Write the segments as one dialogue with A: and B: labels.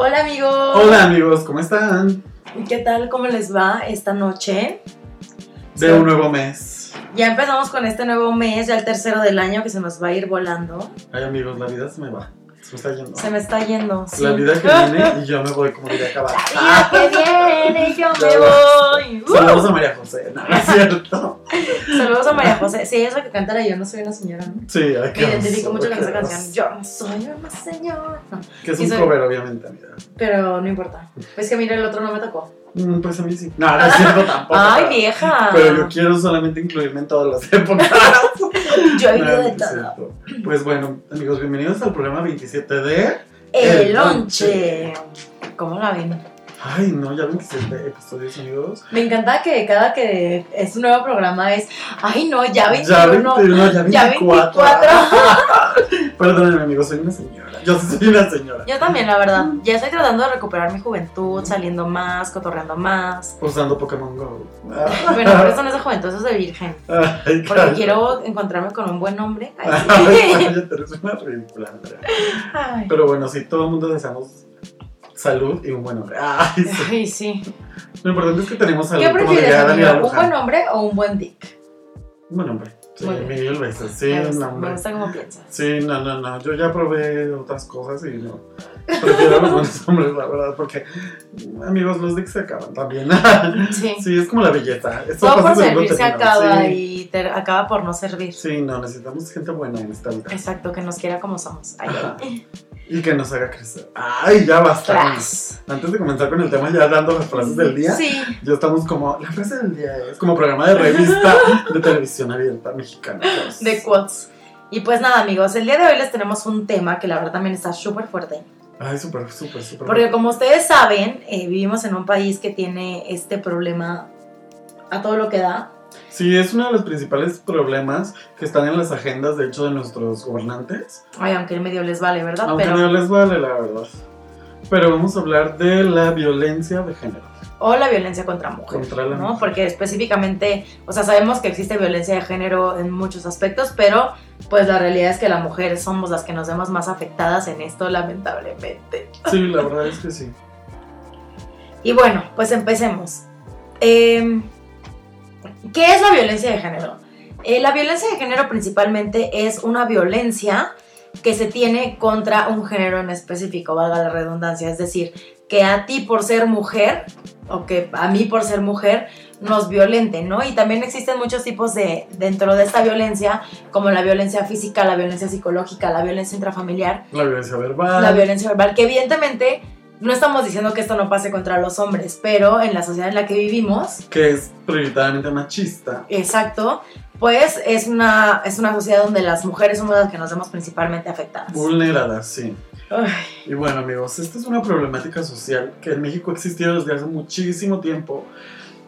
A: Hola amigos.
B: Hola amigos, ¿cómo están?
A: ¿Qué tal? ¿Cómo les va esta noche?
B: De un nuevo mes.
A: Ya empezamos con este nuevo mes, ya el tercero del año que se nos va a ir volando.
B: Ay amigos, la vida se me va. Se me está yendo.
A: Se me está yendo. sí.
B: La vida que viene y yo me voy como diría acabar.
A: La vida que viene, yo me voy. Uh.
B: Saludos a María José, no, no es cierto.
A: Saludos a María José. Sí, es la que canta la Yo no soy una señora, ¿no?
B: Sí, ay,
A: Me
B: qué
A: identifico mucho con esa canción. Yo no soy una señora. No,
B: Que es
A: Y
B: un
A: soy-
B: cover, obviamente, amiga.
A: pero no importa. Es que mira, el otro no me tocó.
B: Mm, pues a mí sí. No, no es cierto tampoco.
A: Ay,
B: pero-
A: vieja.
B: Pero yo quiero solamente incluirme en todas las épocas.
A: Yo he
B: No,
A: de todo.
B: Pues bueno, amigos, bienvenidos al programa 27 de.
A: El
B: El
A: lonche. ¿Cómo la ven?
B: Ay, no, ya 27 episodios, amigos.
A: Me encanta que cada que es un nuevo programa es, ay no, ya 21.
B: Ya 21, ya 24.
A: ya 24.
B: Perdónenme, amigos, soy una señora. Yo soy una señora.
A: Yo también, la verdad. Ya estoy tratando de recuperar mi juventud, saliendo más, cotorreando más.
B: Usando Pokémon Go.
A: Bueno, pero eso no es de juventud, eso es de virgen.
B: Ay,
A: Porque quiero encontrarme con un buen hombre. Ay,
B: eres una ridícula. Pero bueno, sí, todo el mundo deseamos salud y un buen hombre. Ay, sí.
A: Ay, sí.
B: Lo importante es que tenemos salud.
A: ¿Qué prefieres? ¿Un buen hombre o un buen dick?
B: Un buen hombre. Sí, mil veces. Sí,
A: me, gusta, me
B: hombre.
A: gusta cómo piensas.
B: Sí, no, no, no. Yo ya probé otras cosas y no. Prefiero los buenos hombres, la verdad, porque, amigos, los dicks se acaban también.
A: Sí.
B: Sí, es como la belleza. Esto
A: Todo por
B: pasa en segundo
A: servir se
B: término.
A: acaba
B: Sí.
A: y te acaba por no servir.
B: Sí, no, necesitamos gente buena en esta vida.
A: Exacto, que nos quiera como somos. Ay.
B: Y que nos haga crecer. Ay, ya basta. Antes de comenzar con el tema, ya dando las frases del día,
A: Sí.
B: ya estamos como. La frase del día es como programa de revista de televisión abierta mexicana.
A: de quotes. Y pues nada, amigos, el día de hoy les tenemos un tema que la verdad también está súper fuerte.
B: Ay, súper, súper, súper.
A: Porque como ustedes saben, eh, vivimos en un país que tiene este problema a todo lo que da.
B: Sí, es uno de los principales problemas que están en las agendas, de hecho, de nuestros gobernantes.
A: Ay, aunque el medio les vale, ¿verdad?
B: Aunque
A: Pero,
B: no les vale, la verdad. Pero vamos a hablar de la violencia de género.
A: O la violencia contra mujeres.
B: Contra la
A: ¿no?
B: mujer.
A: Porque específicamente, o sea, sabemos que existe violencia de género en muchos aspectos, pero pues la realidad es que las mujeres somos las que nos vemos más afectadas en esto, lamentablemente.
B: Sí, la verdad es que sí.
A: Y bueno, pues empecemos. Eh, ¿Qué es la violencia de género? Eh, la violencia de género principalmente es una violencia que se tiene contra un género en específico, valga la redundancia. Es decir, que a ti por ser mujer, o que a mí por ser mujer, nos violenten, ¿no? Y también existen muchos tipos de, dentro de esta violencia, como la violencia física, la violencia psicológica, la violencia intrafamiliar,
B: La violencia verbal.
A: la violencia verbal, que evidentemente no estamos diciendo que esto no pase contra los hombres, pero en la sociedad en la que vivimos,
B: que es prioritariamente machista.
A: exacto, pues es una, es una sociedad donde las mujeres somos las que nos vemos principalmente afectadas.
B: Vulneradas, sí.
A: Ay,
B: Y bueno, amigos, esta es una problemática social que en México ha existido desde hace muchísimo tiempo,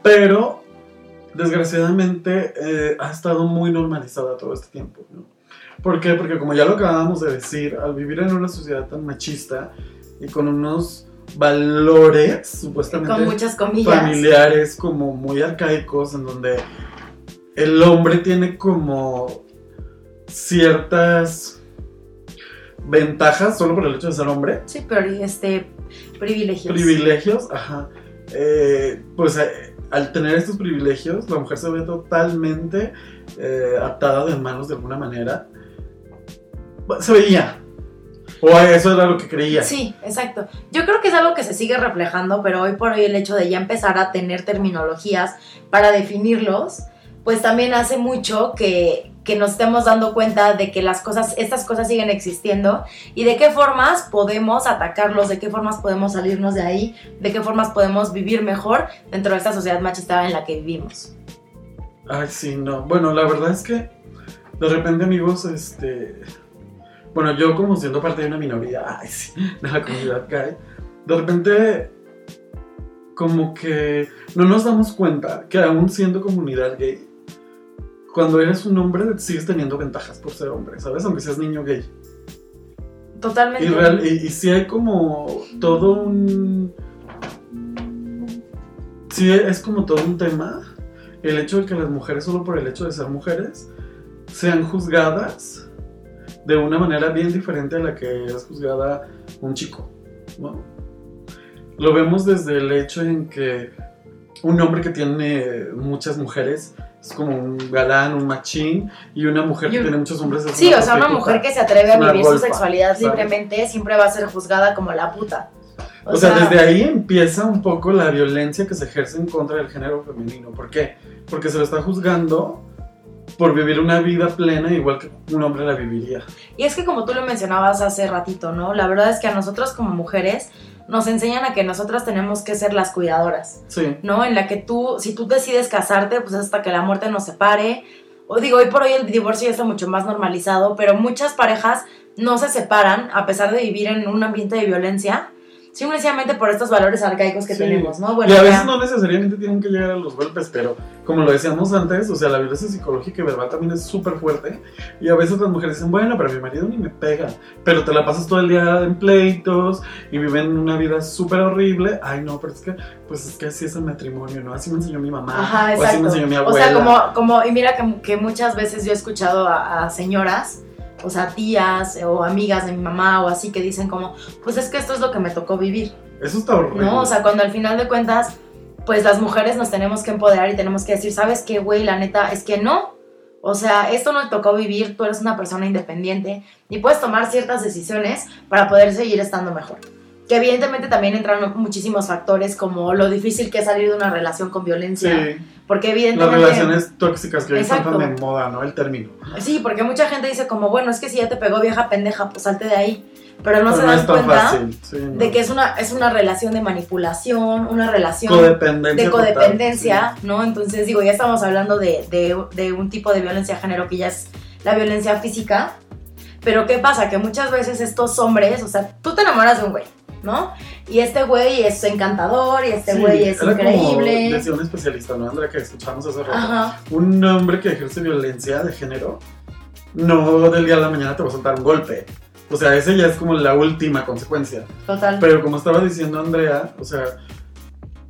B: pero desgraciadamente eh, ha estado muy normalizada todo este tiempo. ¿no? ¿Por qué? Porque como ya lo acabamos de decir, al vivir en una sociedad tan machista y con unos valores supuestamente
A: con muchas comillas.
B: familiares como muy arcaicos en donde el hombre tiene como ciertas ventajas solo por el hecho de ser hombre,
A: Sí, pero este, privilegios.
B: privilegios, ajá. Eh, pues eh, al tener estos privilegios, la mujer se ve totalmente eh, atada de manos de alguna manera. Se veía. O eso era lo que creía.
A: Sí, exacto. Yo creo que es algo que se sigue reflejando, pero hoy por hoy el hecho de ya empezar a tener terminologías para definirlos, pues también hace mucho que, que nos estemos dando cuenta de que las cosas, estas cosas siguen existiendo y de qué formas podemos atacarlos, de qué formas podemos salirnos de ahí, de qué formas podemos vivir mejor dentro de esta sociedad machista en la que vivimos.
B: Ay, sí, no. Bueno, la verdad es que de repente, amigos, este. Bueno, yo como siendo parte de una minoría, ay, sí, de la comunidad gay, de repente, como que no nos damos cuenta que aún siendo comunidad gay, cuando eres un hombre sigues teniendo ventajas por ser hombre, ¿sabes? Aunque seas niño gay.
A: Totalmente.
B: Y, real, y, y sí hay como todo un... Sí, es como todo un tema el hecho de que las mujeres, solo por el hecho de ser mujeres, sean juzgadas de una manera bien diferente a la que es juzgada un chico, ¿no? lo vemos desde el hecho en que un hombre que tiene muchas mujeres es como un galán, un machín, y una mujer
A: Y
B: que tiene muchos hombres es
A: Sí, o sea, una mujer que se atreve a vivir su sexualidad
B: ¿sabes?
A: libremente siempre va a ser juzgada como la puta.
B: O, sea, desde ahí empieza un poco la violencia que se ejerce en contra del género femenino. ¿Por qué? Porque se lo está juzgando por vivir una vida plena igual que un hombre la viviría.
A: Y es que como tú lo mencionabas hace ratito, ¿no? La verdad es que a nosotros como mujeres nos enseñan a que nosotras tenemos que ser las cuidadoras,
B: Sí.
A: ¿no? En la que tú, si tú decides casarte, pues hasta que la muerte nos separe. O digo, hoy por hoy el divorcio ya está mucho más normalizado, pero muchas parejas no se separan a pesar de vivir en un ambiente de violencia, simplemente por estos valores arcaicos que
B: Sí.
A: tenemos, ¿no?
B: y a veces
A: ya-
B: no necesariamente tienen que llegar a los golpes, pero como lo decíamos antes, o sea, la violencia psicológica y verbal también es súper fuerte. Y a veces las mujeres dicen, bueno, pero mi marido ni me pega, pero te la pasas todo el día en pleitos y viven una vida súper horrible. Ay, no, pero es que, pues es que así es el matrimonio, ¿no? Así me enseñó mi mamá,
A: Ajá,
B: o así me enseñó mi
A: O
B: abuela.
A: sea, como, como y mira que, que muchas veces yo he escuchado a, a señoras, o sea, tías o amigas de mi mamá o así que dicen como, pues es que esto es lo que me tocó vivir,
B: Eso está horrible.
A: ¿no? O sea, cuando al final de cuentas, pues las mujeres nos tenemos que empoderar y tenemos que decir, ¿sabes qué, güey? La neta es que no. O sea, esto no te tocó vivir, tú eres una persona independiente y puedes tomar ciertas decisiones para poder seguir estando mejor. Que evidentemente también entran muchísimos factores como lo difícil que es salir de una relación con violencia.
B: sí,
A: Porque
B: las
A: evidentemente...
B: relaciones tóxicas que hoy están tan de moda, ¿no? El término.
A: Sí, porque mucha gente dice como, bueno, es que si ya te pegó vieja pendeja, pues salte de ahí. Pero no
B: Pero
A: se
B: no
A: dan cuenta
B: fácil. sí, no.
A: de que es una, es una relación de manipulación, una relación
B: codependencia.
A: de
B: total,
A: codependencia, ¿no? Entonces, digo, ya estamos hablando de, de- de un tipo de violencia de género que ya es la violencia física. Pero ¿qué pasa? Que muchas veces estos hombres, o sea, tú te enamoras de un güey, ¿no? Y este güey es encantador y este
B: Sí,
A: güey es
B: era Como
A: increíble.
B: decía un especialista, ¿no, Andrea? Que escuchamos hace rato.
A: Ajá,
B: Un hombre que ejerce violencia de género, no del día a la mañana te va a soltar un golpe. O sea, ese ya es como la última consecuencia.
A: total.
B: Pero como estaba diciendo Andrea, o sea,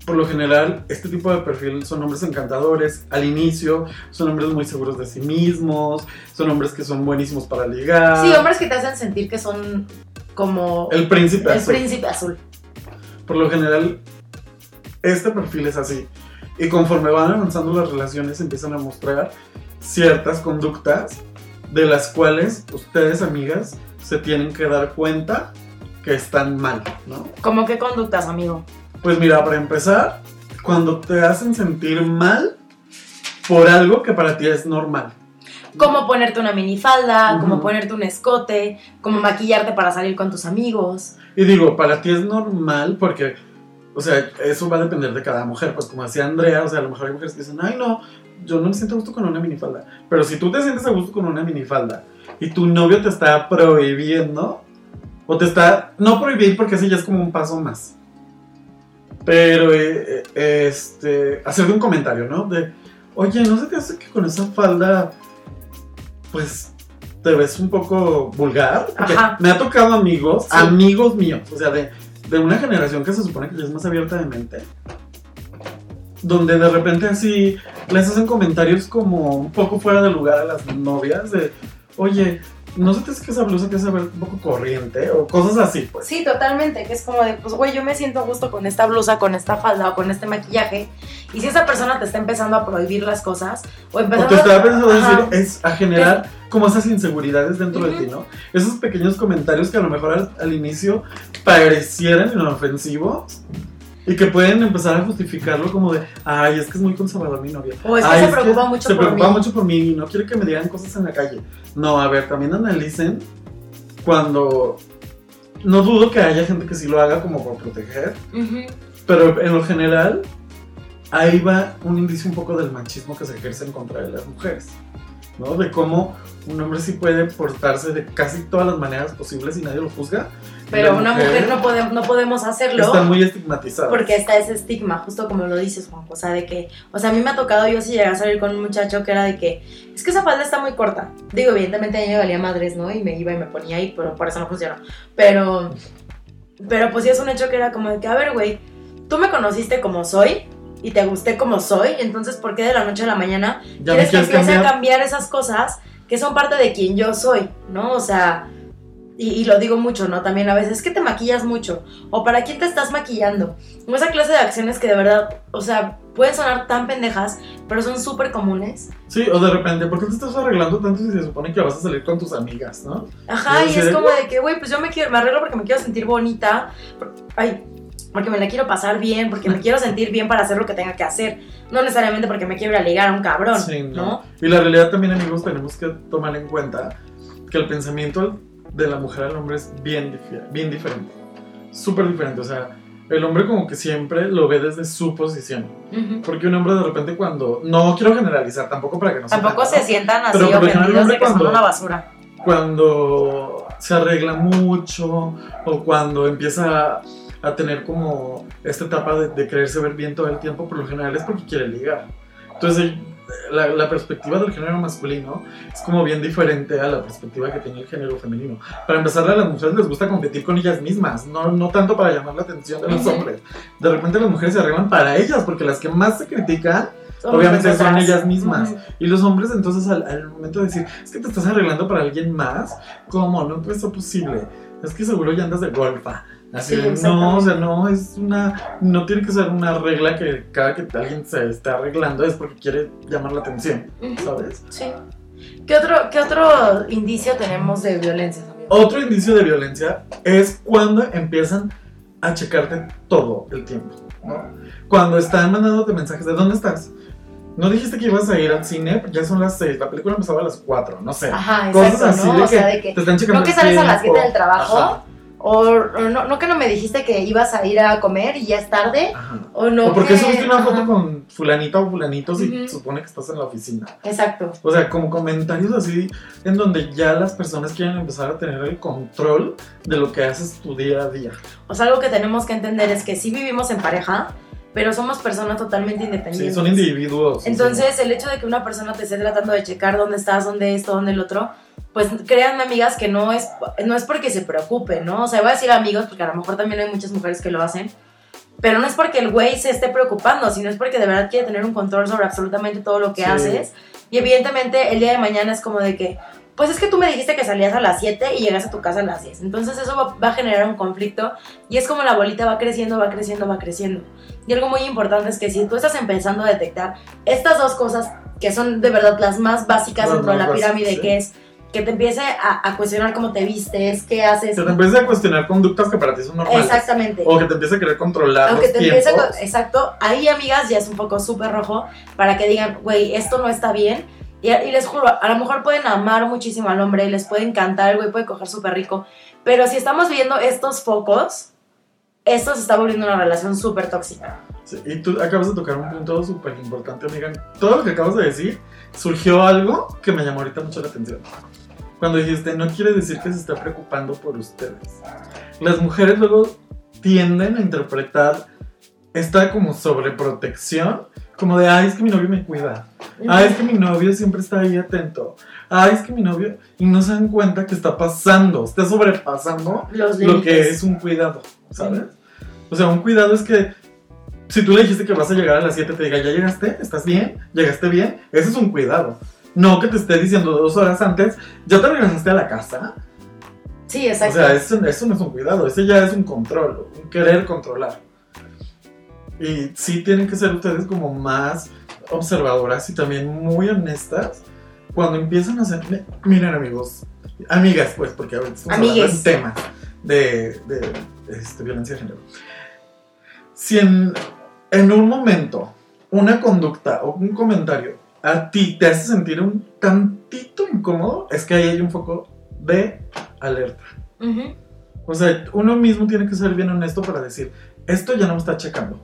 B: por lo general, este tipo de perfil son hombres encantadores al inicio, son hombres muy seguros de sí mismos, son hombres que son buenísimos para ligar.
A: Sí, hombres que te hacen sentir que son como
B: El príncipe
A: el
B: azul.
A: príncipe azul.
B: Por lo general, este perfil es así. Y conforme van avanzando las relaciones, empiezan a mostrar ciertas conductas de las cuales ustedes, amigas, se tienen que dar cuenta que están mal, ¿no?
A: ¿Cómo qué conductas, amigo?
B: Pues mira, para empezar, cuando te hacen sentir mal por algo que para ti es normal.
A: Como ponerte una minifalda, como ponerte un escote, como maquillarte para salir con tus amigos.
B: Y digo, para ti es normal porque, o sea, eso va a depender de cada mujer. Pues como decía Andrea, o sea, a lo mejor hay mujeres que dicen, ay no, yo no me siento a gusto con una minifalda. Pero si tú te sientes a gusto con una minifalda y tu novio te está prohibiendo, o te está, no prohibir porque así ya es como un paso más. Pero, eh, eh, este, hacerle un comentario, ¿no? De, oye, ¿no se te hace que con esa falda, pues, te ves un poco vulgar? Porque
A: Ajá.
B: me ha tocado amigos,
A: Sí.
B: amigos míos, o sea, de, de una generación que se supone que es más abierta de mente, donde de repente así les hacen comentarios como un poco fuera de lugar a las novias, de, oye, ¿no hace que esa blusa te hace ver un poco corriente? O cosas así, pues.
A: Sí, totalmente, que es como de, pues, güey, yo me siento a gusto con esta blusa, con esta falda o con este maquillaje. Y si esa persona te está empezando a prohibir las cosas, o
B: O
A: empezando
B: te estaba pensando
A: Ajá.
B: decir, es a generar como esas inseguridades dentro de
A: Ujú.
B: ti, ¿no? Esos pequeños comentarios que a lo mejor al, al inicio parecieran inofensivos y que pueden empezar a justificarlo como de, ay, es que es muy conservador mi novia.
A: O es que
B: Ay,
A: se preocupa mucho
B: se
A: por
B: preocupa
A: mí.
B: mucho por mí y no quiere que me digan cosas en la calle. No, a ver, también analicen cuando... No dudo que haya gente que sí lo haga como por proteger,
A: Ujú.
B: pero en lo general, ahí va un indicio un poco del machismo que se ejerce en contra de las mujeres, ¿no? De cómo un hombre sí puede portarse de casi todas las maneras posibles y nadie lo juzga.
A: Pero una mujer no, podemos no podemos hacerlo.
B: Está muy estigmatizada.
A: Porque está ese estigma, justo como lo dices, Juan. O sea, de que, o sea, a mí me ha tocado yo si llegué a salir con un muchacho que era de que, es que esa falda está muy corta. Digo, evidentemente a mí me valía madres, ¿no? Y me iba y me ponía ahí, pero por eso no funcionó. Pero, pero pues sí es un hecho que era como de que, a ver, güey, tú me conociste como soy y te gusté como soy, entonces, ¿por qué de la noche a la mañana
B: ya
A: quieres que empiece
B: cambiar.
A: a cambiar esas cosas que son parte de quien yo soy, ¿no? O sea, y, y lo digo mucho, ¿no? También a veces es que te maquillas mucho, o para quién te estás maquillando, o esa clase de acciones que de verdad, o sea, pueden sonar tan pendejas, pero son súper comunes.
B: Sí, o de repente, ¿por qué te estás arreglando tanto si se supone que vas a salir con tus amigas, no?
A: Ajá,
B: Y
A: y es
B: de,
A: como de que, güey, pues yo me quiero, me arreglo porque me quiero sentir bonita, ay, porque me la quiero pasar bien, porque me quiero sentir bien para hacer lo que tenga que hacer, no necesariamente porque me quiero ir a ligar a un cabrón,
B: Sí,
A: ¿no?
B: no. Y la realidad también, amigos, tenemos que tomar en cuenta que el pensamiento de la mujer al hombre es bien, bien diferente. Súper diferente. O sea, el hombre como que siempre lo ve desde su posición. Porque un hombre de repente cuando... No quiero generalizar, tampoco para que no se
A: Tampoco se sientan así
B: Pero
A: ofendidos de que son
B: cuando-
A: una basura.
B: cuando se arregla mucho o cuando empieza a, a tener como esta etapa de, de quererse ver bien todo el tiempo, por lo general es porque quiere ligar. Entonces, la, la perspectiva del género masculino es como bien diferente a la perspectiva que tiene el género femenino. Para empezar, a las mujeres les gusta competir con ellas mismas, no, no tanto para llamar la atención de los hombres. De repente las mujeres se arreglan para ellas, porque las que más se critican
A: Son
B: Obviamente son ellas mismas. Y los hombres entonces al, al momento de decir, es que te estás arreglando para alguien más, ¿cómo? No puede ser posible. Es que seguro ya andas de golfa. Así
A: Sí,
B: no, o sea, no es una, no tiene que ser una regla que cada que alguien se está arreglando es porque quiere llamar la atención. ¿sabes?
A: Sí. ¿Qué otro, ¿Qué otro indicio tenemos de violencia, amigo?
B: Otro indicio de violencia es cuando empiezan a checarte todo el tiempo, ¿no? Cuando están mandándote mensajes de ¿dónde estás? No dijiste que ibas a ir al cine, ya son las 6, la película empezaba a las 4, no sé.
A: Ajá,
B: Cosas
A: exacto,
B: así
A: ¿no?
B: de
A: o
B: que
A: sea, de que
B: Te están checando
A: no que sales a las
B: tiempo.
A: 7 del trabajo,
B: Ajá,
A: o, o no, no que no me dijiste que ibas a ir a comer y ya es tarde,
B: ajá.
A: o no
B: o porque
A: que-
B: subiste una foto
A: ajá,
B: con fulanita o fulanito si
A: Ujú.
B: supone que estás en la oficina.
A: Exacto.
B: O sea, como comentarios así en donde ya las personas quieren empezar a tener el control de lo que haces tu día a día.
A: O sea, algo que tenemos que entender es que sí vivimos en pareja, pero somos personas totalmente independientes.
B: Sí, son individuos.
A: Entonces, el hecho de que una persona te esté tratando de checar dónde estás, dónde esto, dónde el otro, pues créanme, amigas, que no es, no es porque se preocupe, ¿no? O sea, voy a decir amigos, porque a lo mejor también hay muchas mujeres que lo hacen, pero no es porque el güey se esté preocupando, sino es porque de verdad quiere tener un control sobre absolutamente todo lo que
B: Sí.
A: haces. Y evidentemente, el día de mañana es como de que, pues es que tú me dijiste que salías a las 7 y llegas a tu casa a las 10. Entonces, eso va, va a generar un conflicto y es como la bolita va creciendo, va creciendo, va creciendo. Y algo muy importante es que si tú estás empezando a detectar estas dos cosas que son de verdad las más básicas dentro de la pirámide,
B: sí.
A: que es que te empiece a, a cuestionar cómo te vistes, qué haces.
B: Que te empieces a cuestionar conductas que para ti son normales.
A: Exactamente.
B: O que te empiece a querer controlar
A: Aunque
B: los
A: te empiece
B: tiempos.
A: con- exacto, ahí amigas ya es un poco súper rojo para que digan, güey, esto no está bien. Y, y les juro, a lo mejor pueden amar muchísimo al hombre, les puede encantar, el güey puede coger súper rico, pero si estamos viendo estos focos, esto se está volviendo una relación súper tóxica.
B: Sí, y tú acabas de tocar un punto súper importante, amiga. Todo lo que acabas de decir, surgió algo que me llamó ahorita mucho la atención. Cuando dijiste, no quiere decir que se está preocupando por ustedes. Las mujeres luego tienden a interpretar esta como sobreprotección, como de, ay, es que mi novio me cuida. Ay, es que mi novio siempre está ahí atento. Ay, es que mi novio... Y no se dan cuenta que está pasando, está sobrepasando
A: Los
B: lo que es un cuidado, ¿sabes? O sea, un cuidado es que si tú le dijiste que vas a llegar a las 7, te diga, ¿ya llegaste? ¿Estás bien? ¿Llegaste bien? Ese es un cuidado. No que te esté diciendo dos horas antes, ¿ya te regresaste a la casa?
A: Sí, exacto.
B: O sea, eso, eso no es un cuidado, ese ya es un control, un querer controlar. Y sí tienen que ser ustedes como más observadoras y también muy honestas cuando empiezan a hacer... mi- Miren amigos, amigas pues, porque de
A: Amigues.
B: un tema de, de, este, violencia de género. Si en, en un momento una conducta o un comentario a ti te hace sentir un tantito incómodo, es que ahí hay un foco de alerta.
A: Ujú.
B: O sea, uno mismo tiene que ser bien honesto para decir, esto ya no me está checando.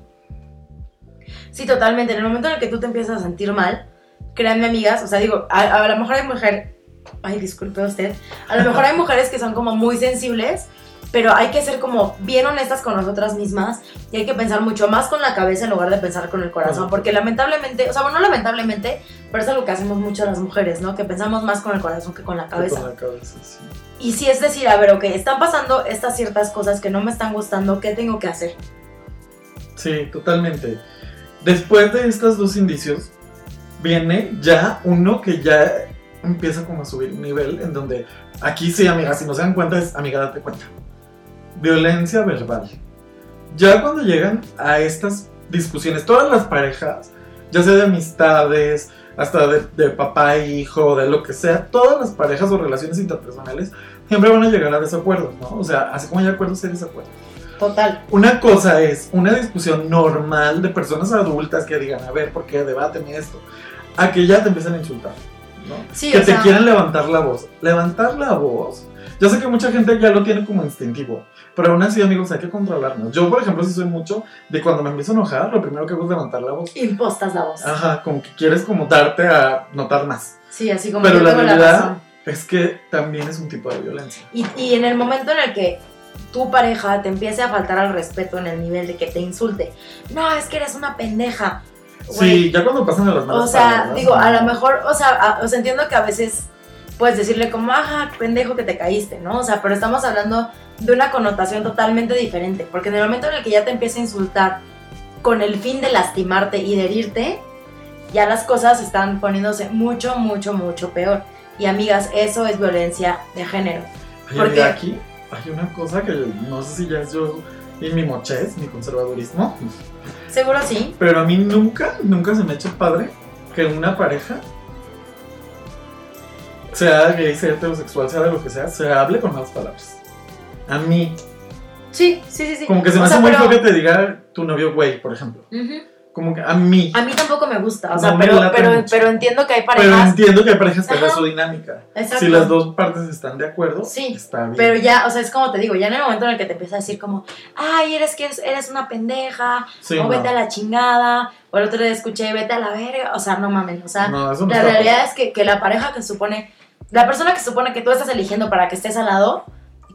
A: Sí, totalmente. En el momento en el que tú te empiezas a sentir mal, créanme, amigas, o sea, digo, a, a lo mejor hay mujeres, ay, disculpe usted, a lo mejor hay mujeres que son como muy sensibles, pero hay que ser como bien honestas con nosotras mismas y hay que pensar mucho más con la cabeza en lugar de pensar con el corazón, porque lamentablemente, o sea, bueno, no lamentablemente, pero es algo que hacemos mucho las mujeres, ¿no? Que pensamos más con el corazón que con la cabeza.
B: Con la cabeza, sí.
A: Y si es decir, a ver, ok, están pasando estas ciertas cosas que no me están gustando, ¿qué tengo que hacer?
B: Sí, totalmente. Después de estos dos indicios, viene ya uno que ya empieza como a subir nivel en donde aquí sí, amiga, si no se dan cuenta es, amiga, date cuenta. Violencia verbal. Ya cuando llegan a estas discusiones, todas las parejas, ya sea de amistades, hasta de, de papá e hijo, de lo que sea, todas las parejas o relaciones interpersonales siempre van a llegar a desacuerdos, ¿no? O sea, así como hay acuerdos, hay desacuerdos.
A: Total.
B: Una cosa es una discusión normal de personas adultas que digan, a ver, ¿por qué debaten esto? A que ya te empiezan a insultar, ¿no?
A: Sí,
B: que
A: o
B: te
A: sea-
B: quieren levantar la voz. Levantar la voz. Yo sé que mucha gente ya lo tiene como instintivo, pero aún así, amigos, hay que controlarnos. Yo, por ejemplo, sí soy mucho de cuando me empiezo a enojar, lo primero que hago es levantar la voz.
A: Impostas la voz.
B: Ajá, como que quieres como darte a notar más.
A: Sí, así como
B: Pero la
A: la
B: realidad-
A: razón.
B: Es que también es un tipo de violencia.
A: Y, y en el momento en el que tu pareja te empiece a faltar al respeto en el nivel de que te insulte, no, es que eres una pendeja. Güey,
B: Sí, ya cuando pasan a las malas
A: O sea,
B: palabras,
A: digo,
B: ¿no?
A: a lo mejor, o sea, a- o sea, entiendo que a veces puedes decirle como, ajá, pendejo que te caíste, ¿no? O sea, pero estamos hablando de una connotación totalmente diferente, porque en el momento en el que ya te empieza a insultar con el fin de lastimarte y de herirte, ya las cosas están poniéndose mucho, mucho, mucho peor. Y amigas, eso es violencia de género.
B: Oye,
A: ¿Por
B: mira,
A: qué?
B: aquí hay una cosa que no sé si ya es yo y mi mochez, mi conservadurismo,
A: Seguro sí.
B: pero a mí nunca, nunca se me ha hecho padre que una pareja, sea gay, sea heterosexual, sea de lo que sea, se hable con malas palabras. A mí,
A: Sí, sí, sí, sí.
B: como que se me
A: O
B: hace
A: sea,
B: muy
A: pero-
B: feo que te diga tu novio güey, por ejemplo.
A: Ujú.
B: Como que a mí.
A: A mí tampoco me gusta, o sea,
B: No
A: pero, pero, pero entiendo que hay
B: Pero
A: parejas,
B: entiendo que hay parejas que
A: Ajá.
B: su dinámica.
A: Exacto.
B: Si las dos partes están de acuerdo,
A: Sí,
B: está bien.
A: pero ya, o sea, es como te digo, ya en el momento en el que te empieza a decir como, ay, eres que eres, eres una pendeja,
B: Sí,
A: o
B: no.
A: vete a la chingada, o el otro día escuché, vete a la verga, o sea, no mames, o sea,
B: No,
A: la realidad es que, que la pareja que supone, la persona que supone que tú estás eligiendo para que estés al lado,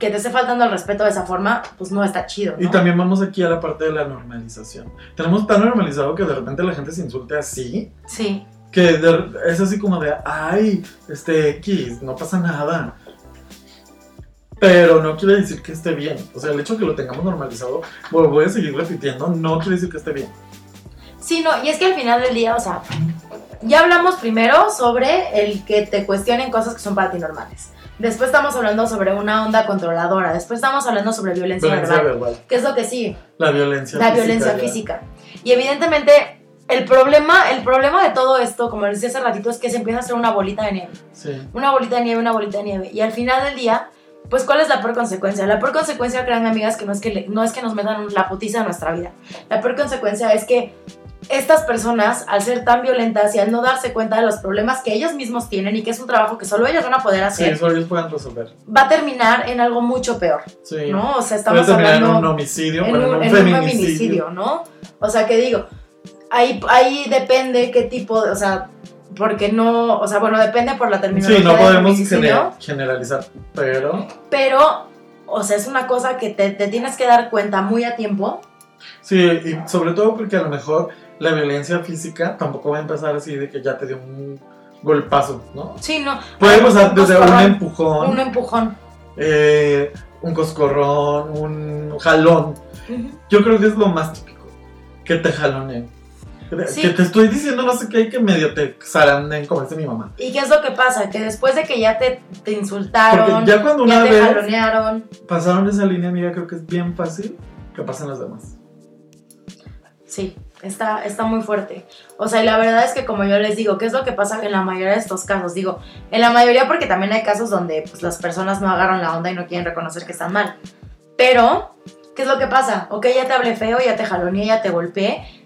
A: que te esté faltando el respeto de esa forma, pues no está chido, ¿no?
B: Y también vamos aquí a la parte de la normalización. Tenemos tan normalizado que de repente la gente se insulte así,
A: Sí,
B: que de- es así como de, ay, este X, no pasa nada. Pero no quiere decir que esté bien. O sea, el hecho de que lo tengamos normalizado, lo voy a seguir repitiendo, no quiere decir que esté bien.
A: Sí, no, y es que al final del día, o sea, ya hablamos primero sobre el que te cuestionen cosas que son para ti normales. Después estamos hablando sobre una onda controladora. Después estamos hablando sobre violencia,
B: Violencia
A: verbal.
B: verbal.
A: ¿Qué es lo que sigue?
B: La violencia
A: La
B: física.
A: violencia
B: ya.
A: física. Y evidentemente, el problema, el problema de todo esto, como les decía hace ratito, es que se empieza a hacer una bolita de nieve.
B: Sí.
A: Una bolita de nieve, una bolita de nieve. Y al final del día, pues, ¿cuál es la peor consecuencia? La peor consecuencia, créanme, amigas, que no es que, le- no es que nos metan la putiza a nuestra vida. La peor consecuencia es que estas personas, al ser tan violentas y al no darse cuenta de los problemas que ellos mismos tienen y que es un trabajo que solo ellos van a poder
B: Sí,
A: hacer,
B: eso ellos puedan resolver.
A: va a terminar en algo mucho peor,
B: Sí.
A: ¿no? O sea, estamos
B: terminar en
A: hablando
B: un homicidio,
A: en un,
B: en feminicidio.
A: feminicidio, ¿no? O sea, que digo, ahí, ahí depende qué tipo, de, o sea, porque no, o sea, bueno, depende por la terminología
B: Sí, no podemos gener- generalizar, pero
A: pero, o sea, es una cosa que te, te tienes que dar cuenta muy a tiempo.
B: sí, y sobre todo porque a lo mejor la violencia física tampoco va a empezar así de que ya te dio un golpazo, ¿no?
A: Sí, no.
B: Puede
A: un
B: desde un empujón,
A: Un empujón.
B: eh, un coscorrón, un jalón. Yo creo que es lo más típico, que te jaloneen. Que-
A: Sí.
B: Que te estoy diciendo no sé qué, que medio te zaranden, como dice mi mamá.
A: ¿Y qué es lo que pasa? Que después de que ya te, te insultaron,
B: Porque ya cuando
A: ya
B: una
A: te
B: vez
A: jalonearon,
B: pasaron esa línea, amiga, creo que es bien fácil que pasen las demás.
A: Sí, está, está muy fuerte. O sea, y la verdad es que como yo les digo, ¿qué es lo que pasa en la mayoría de estos casos? Digo, en la mayoría porque también hay casos donde pues, las personas no agarran la onda y no quieren reconocer que están mal. Pero, ¿qué es lo que pasa? Ok, ya te hablé feo, ya te jaloneé, ya te golpeé.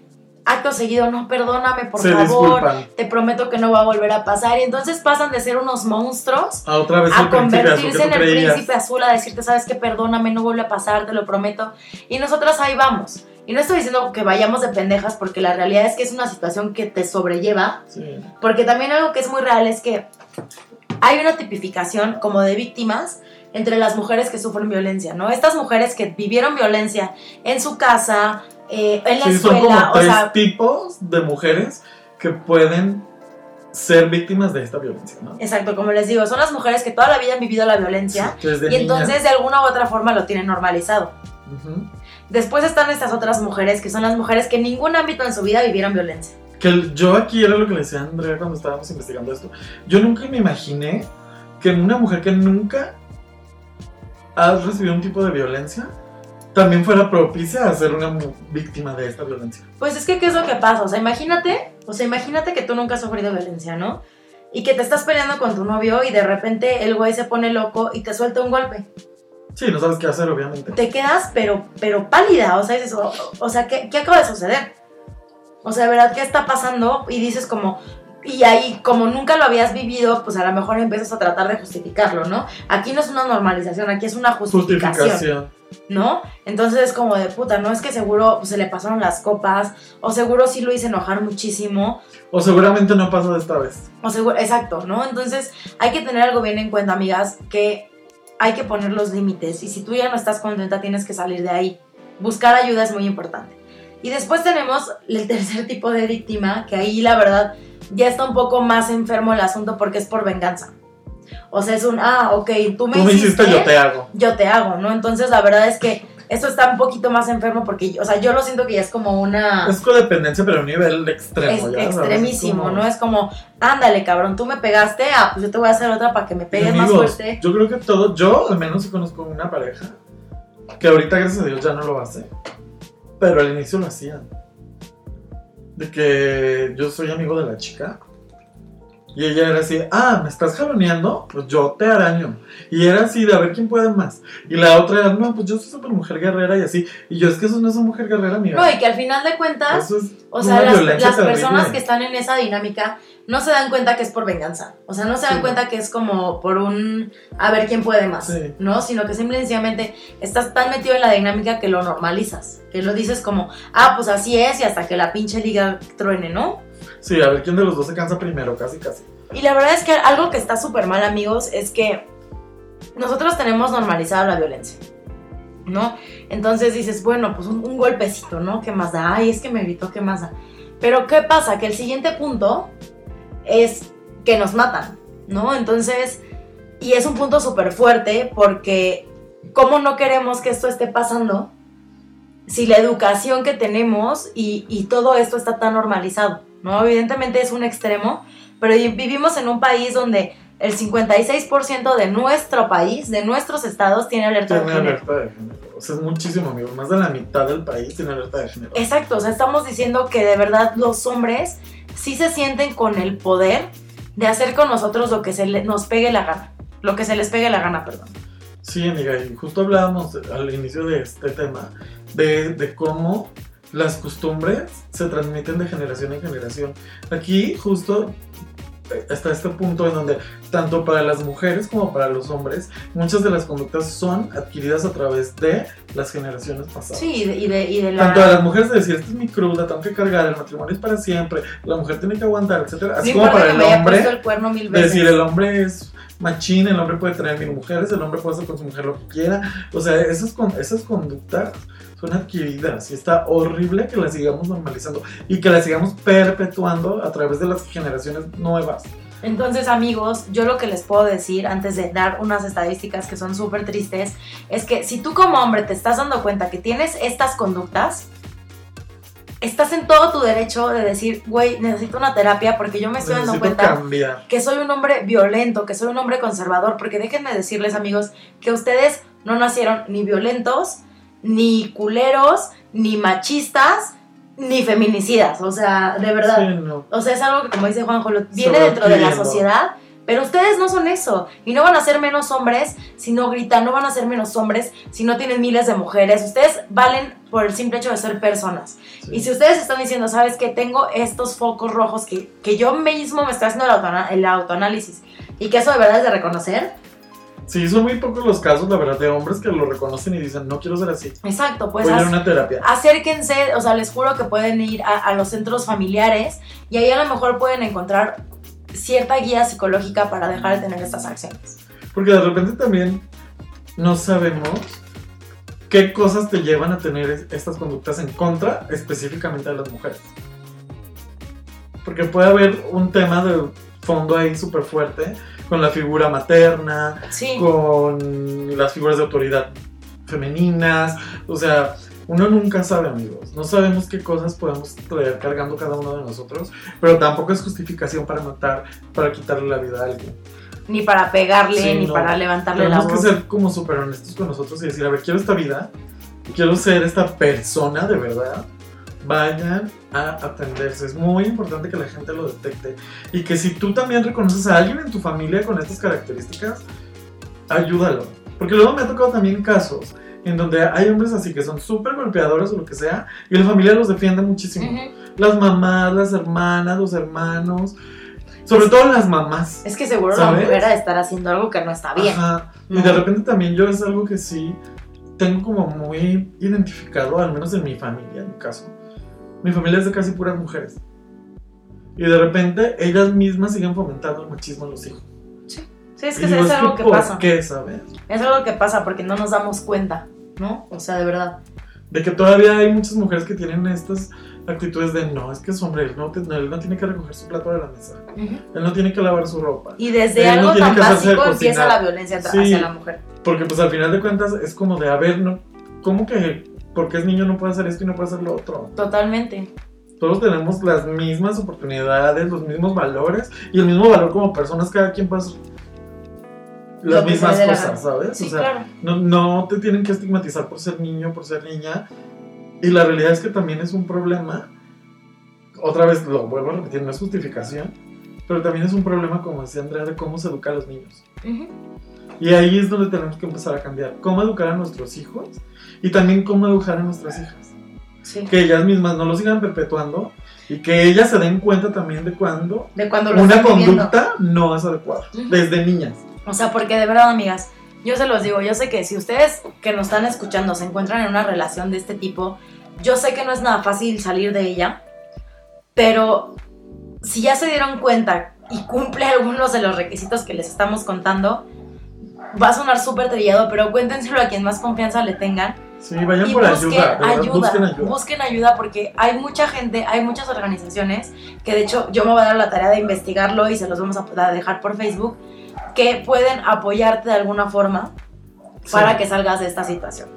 A: Acto seguido, no, perdóname, por
B: Se
A: favor.
B: disculpan.
A: Te prometo que no va a volver a pasar. Y entonces pasan de ser unos monstruos
B: A otra vez
A: a convertirse en el
B: creías.
A: príncipe azul, a decirte, sabes que perdóname, no vuelve a pasar, te lo prometo. Y nosotras ahí vamos. Y no estoy diciendo que vayamos de pendejas, porque la realidad es que es una situación que te sobrelleva.
B: Sí.
A: Porque también algo que es muy real es que hay una tipificación como de víctimas entre las mujeres que sufren violencia, ¿no? Estas mujeres que vivieron violencia en su casa, eh, en la
B: Sí, son
A: escuela,
B: como
A: o
B: tres
A: sea,
B: tipos de mujeres que pueden ser víctimas de esta violencia, ¿no?
A: exacto, como les digo, son las mujeres que toda la vida han vivido la violencia
B: Sí,
A: y entonces de alguna u otra forma lo tienen normalizado.
B: Ujú.
A: Después están estas otras mujeres que son las mujeres que en ningún ámbito en su vida vivieron violencia.
B: que yo aquí era lo que le decía a Andrea cuando estábamos investigando esto. Yo nunca me imaginé que una mujer que nunca ha recibido un tipo de violencia también fuera propicia a ser una víctima de esta violencia.
A: Pues es que, ¿qué es lo que pasa? O sea, imagínate, o sea, imagínate que tú nunca has sufrido violencia, ¿no? Y que te estás peleando con tu novio y de repente el güey se pone loco y te suelta un golpe.
B: Sí, no sabes qué hacer, obviamente.
A: Te quedas, pero, pero pálida, o sea, dices, o, o sea, ¿qué, ¿qué acaba de suceder? O sea, de verdad, ¿qué está pasando? Y dices como, y ahí, como nunca lo habías vivido, pues a lo mejor empiezas a tratar de justificarlo, ¿no? Aquí no es una normalización, aquí es una justificación.
B: Justificación.
A: ¿no? Entonces es como de puta, no es que seguro pues, se le pasaron las copas, o seguro sí lo hice enojar muchísimo,
B: O seguramente no pasa de esta vez.
A: o seguro, exacto, ¿no? Entonces hay que tener algo bien en cuenta, amigas, que hay que poner los límites, y si tú ya no estás contenta, tienes que salir de ahí. Buscar ayuda es muy importante. Y después tenemos el tercer tipo de víctima, que ahí la verdad ya está un poco más enfermo el asunto porque es por venganza. O sea, es un, ah, ok, tú me,
B: Tú me hiciste, yo te hago.
A: yo te hago, ¿no? Entonces la verdad es que esto está un poquito más enfermo porque, o sea, yo lo siento que ya es como una...
B: Es codependencia, pero a un nivel extremo.
A: Es extremísimo,
B: Es como-
A: ¿no? Es como, ándale, cabrón, tú me pegaste, ah, pues yo te voy a hacer otra para que me pegues más fuerte.
B: Yo creo que todo, yo al menos conozco una pareja que ahorita, gracias a Dios, ya no lo hace. Pero al inicio lo hacían. De que yo soy amigo de la chica. Y ella era así, ah, ¿me estás jaloneando? Pues yo te araño. Y era así, de a ver quién puede más. Y la otra era, no, pues yo soy súper mujer guerrera y así. Y yo es que eso no es una mujer guerrera, amiga.
A: No, y que al final de cuentas,
B: es
A: o sea, las, personas que están en esa dinámica no se dan cuenta que es por venganza. O sea, no se dan
B: Sí.
A: cuenta que es como por un a ver quién puede más,
B: Sí.
A: ¿no? Sino que simple y sencillamente estás tan metido en la dinámica que lo normalizas. Que lo dices como, ah, pues así es y hasta que la pinche liga truene, ¿no?
B: Sí, a ver quién de los dos se cansa primero, casi, casi.
A: Y la verdad es que algo que está súper mal, amigos, es que nosotros tenemos normalizada la violencia, ¿no? Entonces dices, bueno, pues un, golpecito, ¿no? ¿Qué más da? Ay, es que me gritó, ¿qué más da? Pero ¿qué pasa? Que el siguiente punto es que nos matan, ¿no? Entonces, y es un punto súper fuerte porque ¿cómo no queremos que esto esté pasando si la educación que tenemos y todo esto está tan normalizado, ¿no? Evidentemente es un extremo, pero vivimos en un país donde el 56% de nuestro país, de nuestros estados, tiene alerta de
B: Tiene
A: género.
B: alerta de género. O sea, es muchísimo, amigo. Más de la mitad del país tiene alerta de género.
A: Exacto, o sea, estamos diciendo que de verdad los hombres sí se sienten con el poder de hacer con nosotros lo que se le- nos pegue la gana. Lo que se les pegue la gana, perdón.
B: Sí, amiga, y justo hablábamos al inicio de este tema de, de cómo las costumbres se transmiten de generación en generación. Aquí justo está este punto en donde tanto para las mujeres como para los hombres muchas de las conductas son adquiridas a través de las generaciones pasadas.
A: Sí, y de, y de, y de la...
B: Tanto a las mujeres de decir, esta es mi cruda, tengo que cargar, el matrimonio es para siempre, la mujer tiene que aguantar, etcétera.
A: no
B: Así como para el hombre,
A: el cuerno mil veces.
B: decir, el hombre es machín, el hombre puede tener mil mujeres, el hombre puede hacer con su mujer lo que quiera. O sea, esas, esas conductas son adquiridas y está horrible que las sigamos normalizando y que las sigamos perpetuando a través de las generaciones nuevas.
A: Entonces, amigos, yo lo que les puedo decir antes de dar unas estadísticas que son súper tristes es que si tú como hombre te estás dando cuenta que tienes estas conductas, estás en todo tu derecho de decir, güey, necesito una terapia porque yo me estoy dando
B: Necesito
A: cuenta
B: cambiar.
A: que soy un hombre violento, que soy un hombre conservador, porque déjenme decirles, amigos, que ustedes no nacieron ni violentos, ni culeros, ni machistas, ni feminicidas. O sea, de verdad.
B: Sí, no.
A: O sea, es algo que, como dice Juanjo, viene dentro de la sociedad, pero ustedes no son eso. Y no van a ser menos hombres si no gritan, no van a ser menos hombres si no tienen miles de mujeres. Ustedes valen por el simple hecho de ser personas.
B: Sí.
A: Y si ustedes están diciendo, ¿sabes que Tengo estos focos rojos que, que yo mismo me estoy haciendo el autoanálisis y que eso de verdad es de reconocer.
B: Sí, son muy pocos los casos, la verdad, de hombres que lo reconocen y dicen, no quiero ser así.
A: Exacto, pues
B: Voy a una terapia.
A: acérquense, o sea, les juro que pueden ir a, a los centros familiares y ahí a lo mejor pueden encontrar cierta guía psicológica para dejar de tener estas acciones.
B: Porque de repente también no sabemos qué cosas te llevan a tener es- estas conductas en contra específicamente de las mujeres. Porque puede haber un tema de fondo ahí súper fuerte con la figura materna,
A: Sí,
B: con las figuras de autoridad femeninas, o sea, Uno nunca sabe, amigos. No sabemos qué cosas podemos traer cargando cada uno de nosotros, pero tampoco es justificación para matar, para quitarle la vida a alguien.
A: Ni para pegarle,
B: Sí,
A: ni
B: no.
A: para levantarle la
B: Tenemos que
A: voz.
B: ser como súper honestos con nosotros y decir, a ver, quiero esta vida, quiero ser esta persona de verdad. Vayan a atenderse. Es muy importante que la gente lo detecte. Y que si tú también reconoces a alguien en tu familia con estas características, ayúdalo. Porque luego me ha tocado también casos en donde hay hombres así que son súper golpeadores o lo que sea, y la familia los defiende muchísimo.
A: Ujú.
B: Las mamás, las hermanas, los hermanos, sobre todo las mamás.
A: Es que seguro
B: ¿Sabes?
A: la mujer ha de estar haciendo algo que no está bien.
B: Ajá. Y de repente también yo es algo que sí tengo como muy identificado, al menos en mi familia, en mi caso. Mi familia es de casi puras mujeres. Y de repente ellas mismas siguen fomentando el machismo en los hijos.
A: Sí, es
B: Y
A: que
B: digo,
A: es algo que
B: ¿por
A: pasa.
B: qué, sabes?
A: Es algo que pasa porque no nos damos cuenta, ¿no? O sea, de verdad.
B: De que todavía hay muchas mujeres que tienen estas actitudes de no, es que es hombre, él no, él no tiene que recoger su plato de la mesa,
A: Ujú.
B: él no tiene que lavar su ropa.
A: Y desde
B: Él no
A: algo
B: tiene
A: tan básico empieza la violencia
B: Sí.
A: hacia la mujer.
B: Porque pues al final de cuentas es como de, a ver, no, ¿cómo que porque es niño no puede hacer esto y no puede hacer lo otro?
A: Totalmente.
B: Todos tenemos las mismas oportunidades, los mismos valores y el mismo valor como personas, cada quien pasa
A: Lo
B: las
A: se
B: mismas
A: dé la
B: cosas, ¿sabes?
A: Sí,
B: o sea,
A: claro.
B: no, no te tienen que estigmatizar por ser niño, por ser niña. Y la realidad es que también es un problema. Otra vez lo vuelvo a repetir, no es justificación, pero también es un problema, como decía Andrea, de cómo se educa a los niños.
A: Ujú.
B: Y ahí es donde tenemos que empezar a cambiar. Cómo educar a nuestros hijos y también cómo educar a nuestras hijas.
A: Sí.
B: Que ellas mismas no lo sigan perpetuando y que ellas se den cuenta también de cuando
A: De cuando
B: una
A: viviendo.
B: conducta no es adecuada. Desde niñas.
A: O sea, porque de verdad, amigas, yo se los digo, yo sé que si ustedes que nos están escuchando se encuentran en una relación de este tipo, yo sé que no es nada fácil salir de ella, pero si ya se dieron cuenta y cumple algunos de los requisitos que les estamos contando, va a sonar súper trillado, pero cuéntenselo a quien más confianza le tengan
B: Sí, vayan
A: y
B: por
A: busquen
B: ayuda.
A: ayuda,
B: Busquen ayuda.
A: busquen ayuda porque hay mucha gente, hay muchas organizaciones que de hecho yo me voy a dar la tarea de investigarlo y se los vamos a dejar por Facebook que pueden apoyarte de alguna forma para
B: Sí.
A: que salgas de esta situación.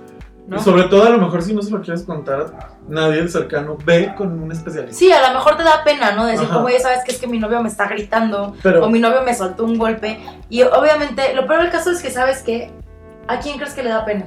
A: ¿no?
B: Y sobre todo, a lo mejor si no se lo quieres contar nadie cercano, ve con un especialista.
A: Sí, a lo mejor te da pena, ¿no? Decir,
B: Ajá.
A: como ya sabes que es que mi novio me está gritando
B: Pero
A: o mi novio me soltó un golpe. Y obviamente, lo peor del caso es que sabes que ¿a quién crees que le da pena?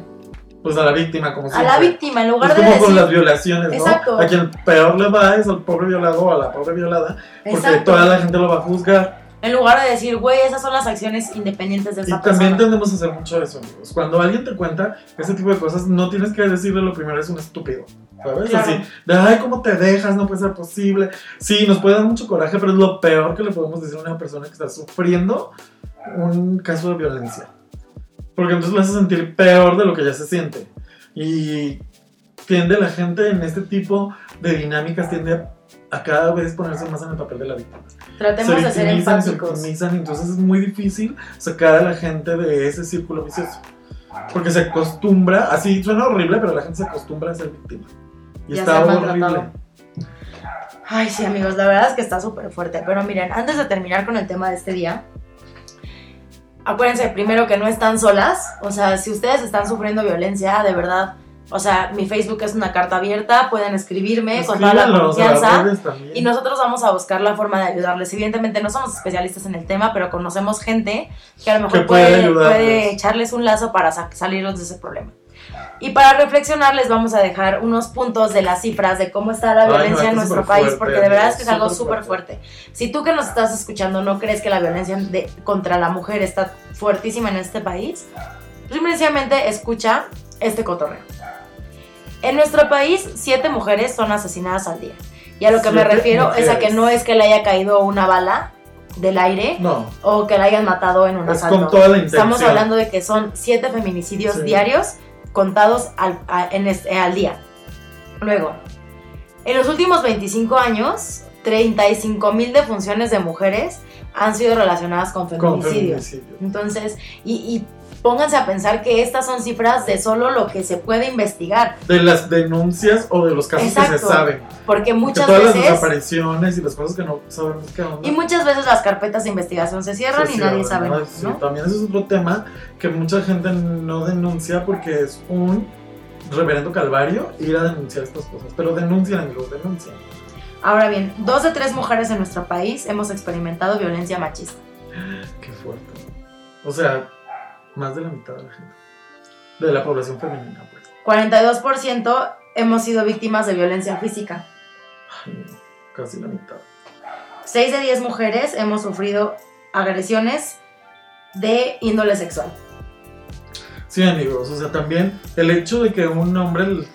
B: Pues a la víctima, como
A: A
B: siempre.
A: la víctima, en lugar
B: Es
A: de
B: como con
A: decir.
B: las violaciones, ¿no?
A: Exacto.
B: A quien peor le va es al pobre violado o a la pobre violada, porque
A: Exacto.
B: toda la gente lo va a juzgar.
A: En lugar de decir, güey, esas son las acciones independientes de
B: Y
A: esa
B: también
A: persona.
B: tendemos a hacer mucho eso, amigos. Cuando alguien te cuenta ese tipo de cosas, no tienes que decirle lo primero, es un estúpido. ¿Sabes?
A: Claro.
B: Así, de ay, ¿cómo te dejas? No puede ser posible. Sí, nos puede dar mucho coraje, pero es lo peor que le podemos decir a una persona que está sufriendo un caso de violencia. Porque entonces le hace sentir peor de lo que ya se siente. Y tiende la gente en este tipo de dinámicas, tiende a, a cada vez ponerse más en el papel de la víctima
A: Tratemos
B: se
A: de ser
B: se
A: empáticos.
B: y entonces es muy difícil sacar a la gente de ese círculo vicioso. Porque se acostumbra, así suena horrible, pero la gente se acostumbra a ser víctima. Y
A: Y
B: está horrible.
A: Ay, sí, amigos, la verdad es que está súper fuerte. Pero miren, antes de terminar con el tema de este día, acuérdense primero que no están solas. O sea, si ustedes están sufriendo violencia, de verdad, o sea, mi Facebook es una carta abierta, pueden escribirme con toda la confianza. Y nosotros vamos a buscar la forma de ayudarles. Evidentemente no somos especialistas en el tema, pero conocemos gente que a lo mejor
B: puede
A: echarles un lazo para sa- salirlos de ese problema. Y para reflexionar les vamos a dejar unos puntos de las cifras de cómo está la
B: Ay,
A: violencia en
B: está
A: nuestro país,
B: fuerte,
A: porque de verdad es que es algo súper fuerte. Si tú que nos estás escuchando no crees que la violencia de- contra la mujer está fuertísima en este país, simplemente escucha este cotorreo. En nuestro país, siete mujeres son asesinadas al día. Y a lo que me
B: Siete
A: refiero es a que
B: mujeres.
A: no es que le haya caído una bala del aire
B: No,
A: o que la hayan matado en un
B: es
A: asalto.
B: con toda la.
A: Estamos hablando de que son siete feminicidios
B: Sí.
A: diarios contados al, a- en este- al día. Luego, en los últimos 25 años, 35 mil defunciones de mujeres han sido relacionadas con feminicidio. Entonces, y, y pónganse a pensar que estas son cifras de solo lo que se puede investigar,
B: De las denuncias o de los casos que
A: Exacto.
B: se saben.
A: porque
B: Que
A: muchas
B: todas las
A: veces...
B: desapariciones y las cosas que no sabemos qué onda.
A: Y muchas veces las carpetas de investigación se cierran
B: Se
A: y nadie
B: cierran,
A: sabe
B: ¿no? Sí. También ese es otro tema que mucha gente no denuncia porque es un reverendo calvario ir a denunciar estas cosas. Pero denuncian, amigos, denuncian.
A: Ahora bien, dos de tres mujeres en nuestro país hemos experimentado violencia machista.
B: Qué fuerte. O sea, más de la mitad de la gente. De la población femenina, pues.
A: 42% hemos sido víctimas de violencia física.
B: Ay, casi la mitad.
A: 6 de 10 mujeres hemos sufrido agresiones de índole sexual.
B: Sí, amigos, o sea, también el hecho de que un hombre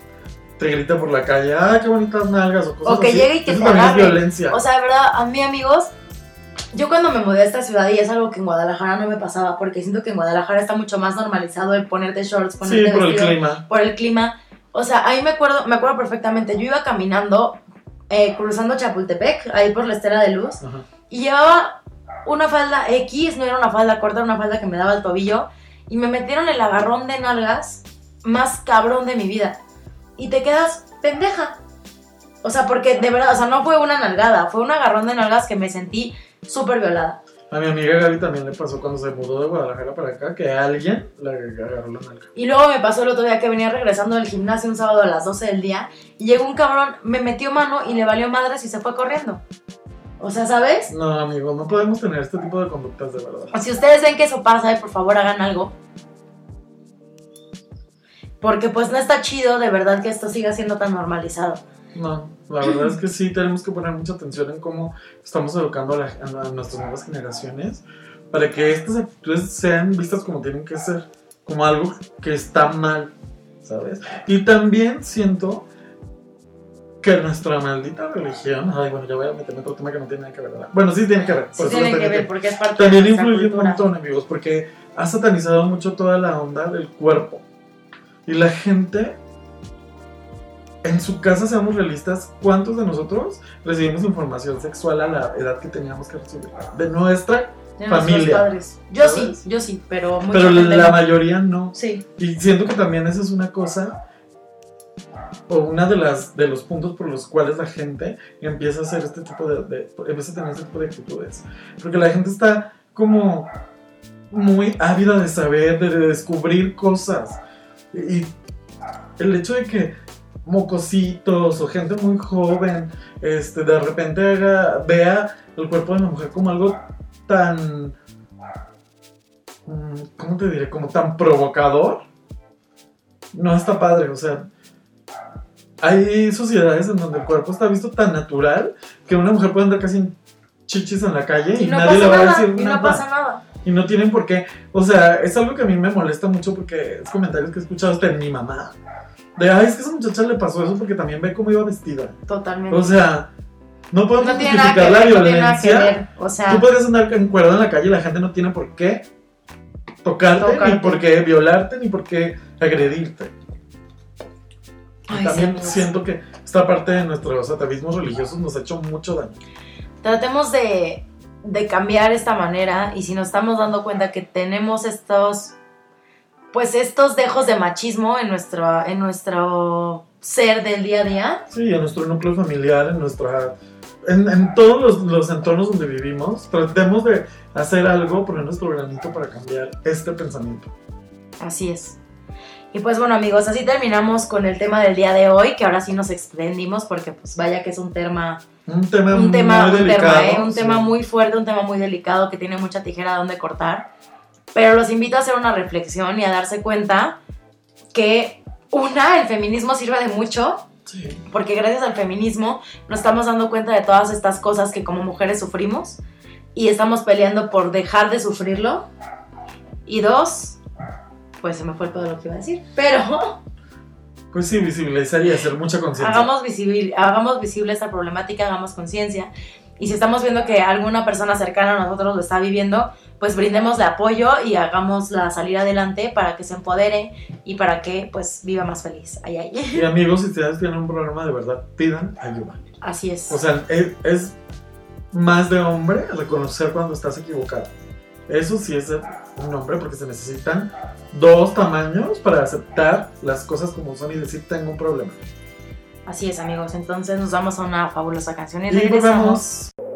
B: te grita por la calle, ¡ah, qué bonitas nalgas! O, cosas
A: O que
B: así,
A: llegue y que te agarre.
B: violencia.
A: O sea, de verdad, a mí, amigos, yo cuando me mudé a esta ciudad, y es algo que en Guadalajara no me pasaba, porque siento que en Guadalajara está mucho más normalizado el ponerte shorts,
B: sí,
A: ponerte
B: por el clima.
A: por el clima. O sea, ahí me acuerdo, me acuerdo perfectamente. Yo iba caminando, eh, cruzando Chapultepec, ahí por la Estela de Luz,
B: Ajá.
A: y llevaba una falda X, no era una falda corta, era una falda que me daba el tobillo, y me metieron el agarrón de nalgas más cabrón de mi vida. Y te quedas pendeja. O sea, porque de verdad, o sea, no fue una nalgada, fue un agarrón de nalgas que me sentí súper violada.
B: A mi amiga Gaby también le pasó cuando se mudó de Guadalajara para acá que alguien le agarró la nalga.
A: Y luego me pasó el otro día que venía regresando del gimnasio un sábado a las 12 del día y llegó un cabrón, me metió mano y le valió madres y se fue corriendo. O sea, ¿sabes?
B: No, amigos, no podemos tener este tipo de conductas de verdad.
A: Si ustedes ven que eso pasa, por favor hagan algo. Porque pues no está chido de verdad que esto siga siendo tan normalizado.
B: No, la verdad es que sí tenemos que poner mucha atención en cómo estamos educando a, la- a nuestras nuevas generaciones para que estas actitudes sean vistas como tienen que ser, como algo que está mal, ¿sabes? Y también siento que nuestra maldita religión, ay, bueno, ya voy a meterme otro tema que no tiene nada que ver, ¿verdad? Bueno, sí tiene que ver. por
A: Sí
B: eso
A: tienen
B: lo
A: que ver porque es parte
B: también
A: de
B: influye un
A: cultura.
B: montón, amigos, porque ha satanizado mucho toda la onda del cuerpo. Y la gente, en su casa, seamos realistas, ¿cuántos de nosotros recibimos información sexual a la edad que teníamos que recibir? De nuestra,
A: De
B: familia.
A: padres. Yo sí,
B: ¿Sabes?
A: yo sí, pero
B: pero la
A: no.
B: mayoría no.
A: Sí,
B: Y siento que también esa es una cosa o una de las de los puntos por los cuales la gente empieza a hacer este tipo de, de- empieza a tener este tipo de actitudes porque la gente está como muy ávida de saber de, de descubrir cosas y el hecho de que mocositos o gente muy joven este de repente haga, vea el cuerpo de la mujer como algo tan mm, ¿cómo te diré? como tan provocador no está padre, o sea, hay sociedades en donde el cuerpo está visto tan natural que una mujer puede andar casi en chichis en la calle y,
A: y no
B: nadie le va a
A: nada,
B: decir
A: y no pasa nada.
B: Y no tienen por qué. O sea, es algo que a mí me molesta mucho porque es comentarios que he escuchado hasta en mi mamá. De, ay, es que a esa muchacha le pasó eso porque también ve cómo iba vestida.
A: Totalmente.
B: O sea, no podemos
A: no que
B: justificar la
A: no
B: violencia.
A: O sea,
B: Tú podrías andar encuerda en la calle y la gente no tiene por qué tocarte,
A: Tocarte.
B: ni por qué violarte, ni por qué agredirte.
A: Ay,
B: también siento que esta parte de nuestros atavismos religiosos nos ha hecho mucho daño.
A: tratemos de, de cambiar esta manera y si nos estamos dando cuenta que tenemos estos pues estos dejos de machismo en nuestro en nuestro ser del día a día
B: Sí, en nuestro núcleo familiar, en nuestra. En, en todos los, los entornos donde vivimos, tratemos de hacer algo, poner nuestro granito para cambiar este pensamiento.
A: así es y pues bueno amigos así terminamos con el tema del día de hoy que ahora sí nos extendimos porque pues vaya que es un tema
B: Un tema
A: un tema,
B: muy
A: un
B: delicado.
A: tema, ¿eh? un
B: sí.
A: tema muy fuerte, un tema muy delicado que tiene mucha tijera donde cortar. Pero los invito a hacer una reflexión y a darse cuenta que una, el feminismo sirve de mucho,
B: Sí.
A: porque gracias al feminismo nos estamos dando cuenta de todas estas cosas que como mujeres sufrimos y estamos peleando por dejar de sufrirlo. Y dos, pues se me fue el pedo de lo que iba a decir, pero
B: Pues sí, visibilizar y hacer mucha conciencia.
A: hagamos visible, hagamos visible esta problemática, hagamos conciencia. Y si estamos viendo que alguna persona cercana a nosotros lo está viviendo, pues brindémosle apoyo y hagámosla salir adelante para que se empodere y para que pues viva más feliz. Ay, ay.
B: Y amigos, si ustedes tienen un problema de verdad, pidan ayuda.
A: Así es.
B: O sea, es, es más de hombre reconocer cuando estás equivocado. Eso sí es de un hombre porque se necesitan dos tamaños para aceptar las cosas como son y decir tengo un problema.
A: Así es, amigos. Entonces nos vamos a una fabulosa canción y
B: Y
A: regresamos.
B: volvemos.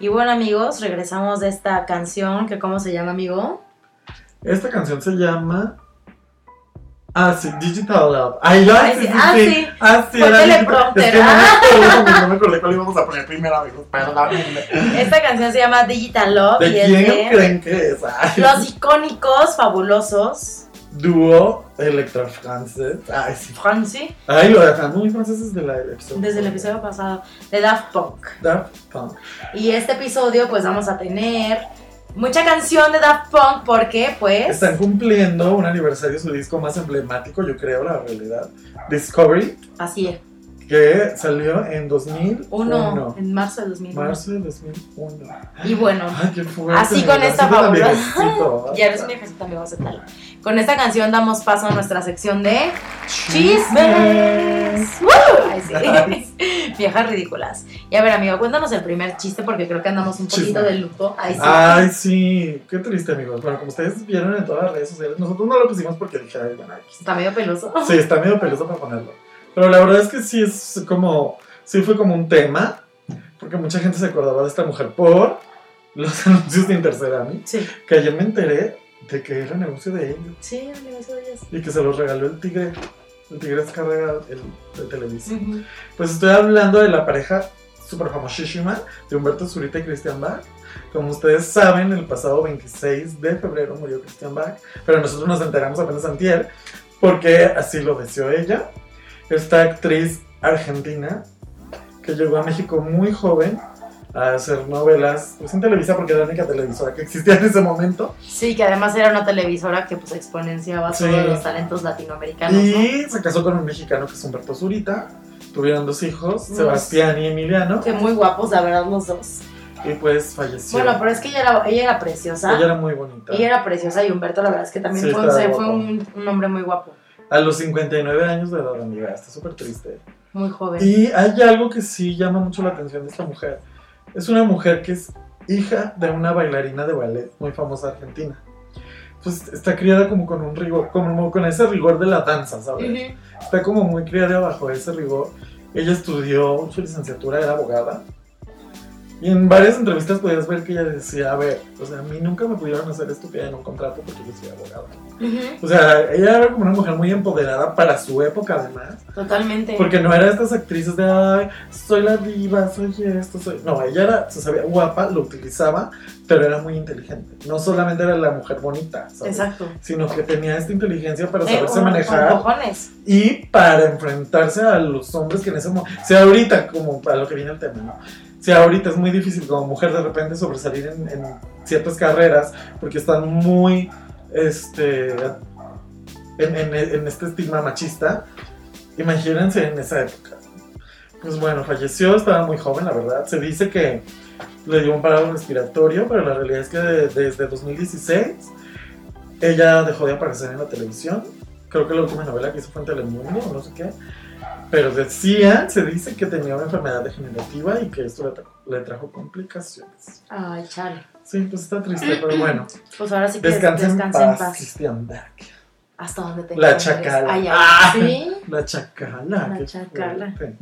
A: Y bueno, amigos, regresamos de esta canción, que ¿cómo se llama, amigo?
B: Esta canción se llama. Ah, sí, Digital Love. Ay, ya,
A: Ay,
B: sí,
A: sí. Ah,
B: sí.
A: sí.
B: Ah, sí,
A: Fue
B: era
A: teleprompter,
B: Es que no me
A: ah.
B: no me acordé cuál íbamos a poner primero, amigos. Perdónenme.
A: Esta canción se llama Digital Love y
B: ¿De
A: es
B: quién
A: de
B: creen que es? Ay,
A: los icónicos, fabulosos,
B: Dúo Electro Frances. Ay, sí.
A: Franci,
B: Ay, lo dejan muy franceses de la episodio.
A: desde el episodio pasado, de Daft Punk.
B: Daft Punk.
A: Y este episodio, pues vamos a tener mucha canción de Daft Punk porque, pues.
B: Están cumpliendo un aniversario de su disco más emblemático, yo creo, la realidad. Discovery,
A: Así es.
B: Que salió en 2001.
A: Uno, en marzo de 2001.
B: Marzo de 2001.
A: Y bueno,
B: Ay, qué fuerte.
A: Así con esta fabulosa- ya eres un viejecito, amigo, acéptalo. Con esta canción damos paso a nuestra sección de chismes. ¡Woo! Ay, sí. Viejas ridículas. Y a ver, amigo, cuéntanos el primer chiste porque creo que andamos un poquito
B: Chisme.
A: de luto. Ay, sí.
B: Ay, sí, qué triste, amigos. Bueno, como ustedes vieron en todas las redes sociales, nosotros no lo pusimos porque dije, ay, bueno, aquí
A: Está medio peluso.
B: Sí, está medio peloso para ponerlo. Pero la verdad es que sí es como. Sí fue como un tema. Porque mucha gente se acordaba de esta mujer por los anuncios de Intercerami.
A: Sí.
B: Que ayer me enteré de que era negocio de ellos.
A: Sí, amigo, eso ya es.
B: Y que se los regaló el tigre. El tigre es carrera el, de Televisa.
A: Ujú.
B: Pues estoy hablando de la pareja super famosísima de Humberto Zurita y Christian Bach. Como ustedes saben, el pasado 26 de febrero murió Christian Bach, pero nosotros nos enteramos apenas antier, porque así lo deseó ella. Esta actriz argentina que llegó a México muy joven a hacer novelas pues, en Televisa, porque era la única televisora que existía en ese momento.
A: Sí, que además era una televisora que pues exponenciaba
B: Sí.
A: todos los talentos latinoamericanos. ¿no?
B: Y se casó con un mexicano que es Humberto Zurita. Tuvieron dos hijos, Sebastián y Emiliano,
A: Que muy guapos, la verdad, los dos.
B: y pues falleció.
A: Bueno, pero es que ella era, ella era preciosa.
B: Ella era muy bonita.
A: Ella era preciosa y Humberto, la verdad es que también
B: Sí,
A: fue un, un hombre muy guapo,
B: A los 59 años de edad, amiga, está súper triste.
A: muy joven.
B: Y hay algo que sí llama mucho la atención de esta mujer. Es una mujer que es hija de una bailarina de ballet muy famosa argentina. Pues está criada como con un rigor, como con ese rigor de la danza, ¿sabes?
A: Ujú.
B: Está como muy criada bajo ese rigor. Ella estudió su licenciatura, era abogada. Y en varias entrevistas podías ver que ella decía, a ver, o sea, a mí nunca me pudieron hacer estúpida en un contrato porque yo soy abogada. O sea, ella era como una mujer muy empoderada para su época además.
A: Totalmente.
B: Porque no era estas actrices de, ay, soy la diva, soy esto, soy... No, ella era, se sabía guapa, lo utilizaba, pero era muy inteligente. No solamente era la mujer bonita, ¿sabes?
A: Exacto.
B: Sino que tenía esta inteligencia para
A: Eh,
B: saberse manejar y para enfrentarse a los hombres que en ese momento... Si ahorita, como para lo que viene el tema, ¿no? Si ahorita es muy difícil como mujer de repente sobresalir en, ciertas carreras porque están muy, este, en, este estigma machista, imagínense en esa época. Pues bueno, falleció, estaba muy joven, la verdad. Se dice que le dio un parado respiratorio, pero la realidad es que de- desde 2016 ella dejó de aparecer en la televisión. Creo que la última novela que hizo fue en Telemundo no sé qué. Pero decía, se dice que tenía una enfermedad degenerativa y que esto le, tra- le trajo complicaciones.
A: Ay, chale.
B: Sí, pues está triste, pero bueno.
A: Pues ahora sí que
B: Descansa en paz. Christian Bach.
A: Hasta donde te
B: La chacala.
A: Ay, ay,
B: Ah.
A: sí.
B: La chacala.
A: La chacala.
B: fuerte.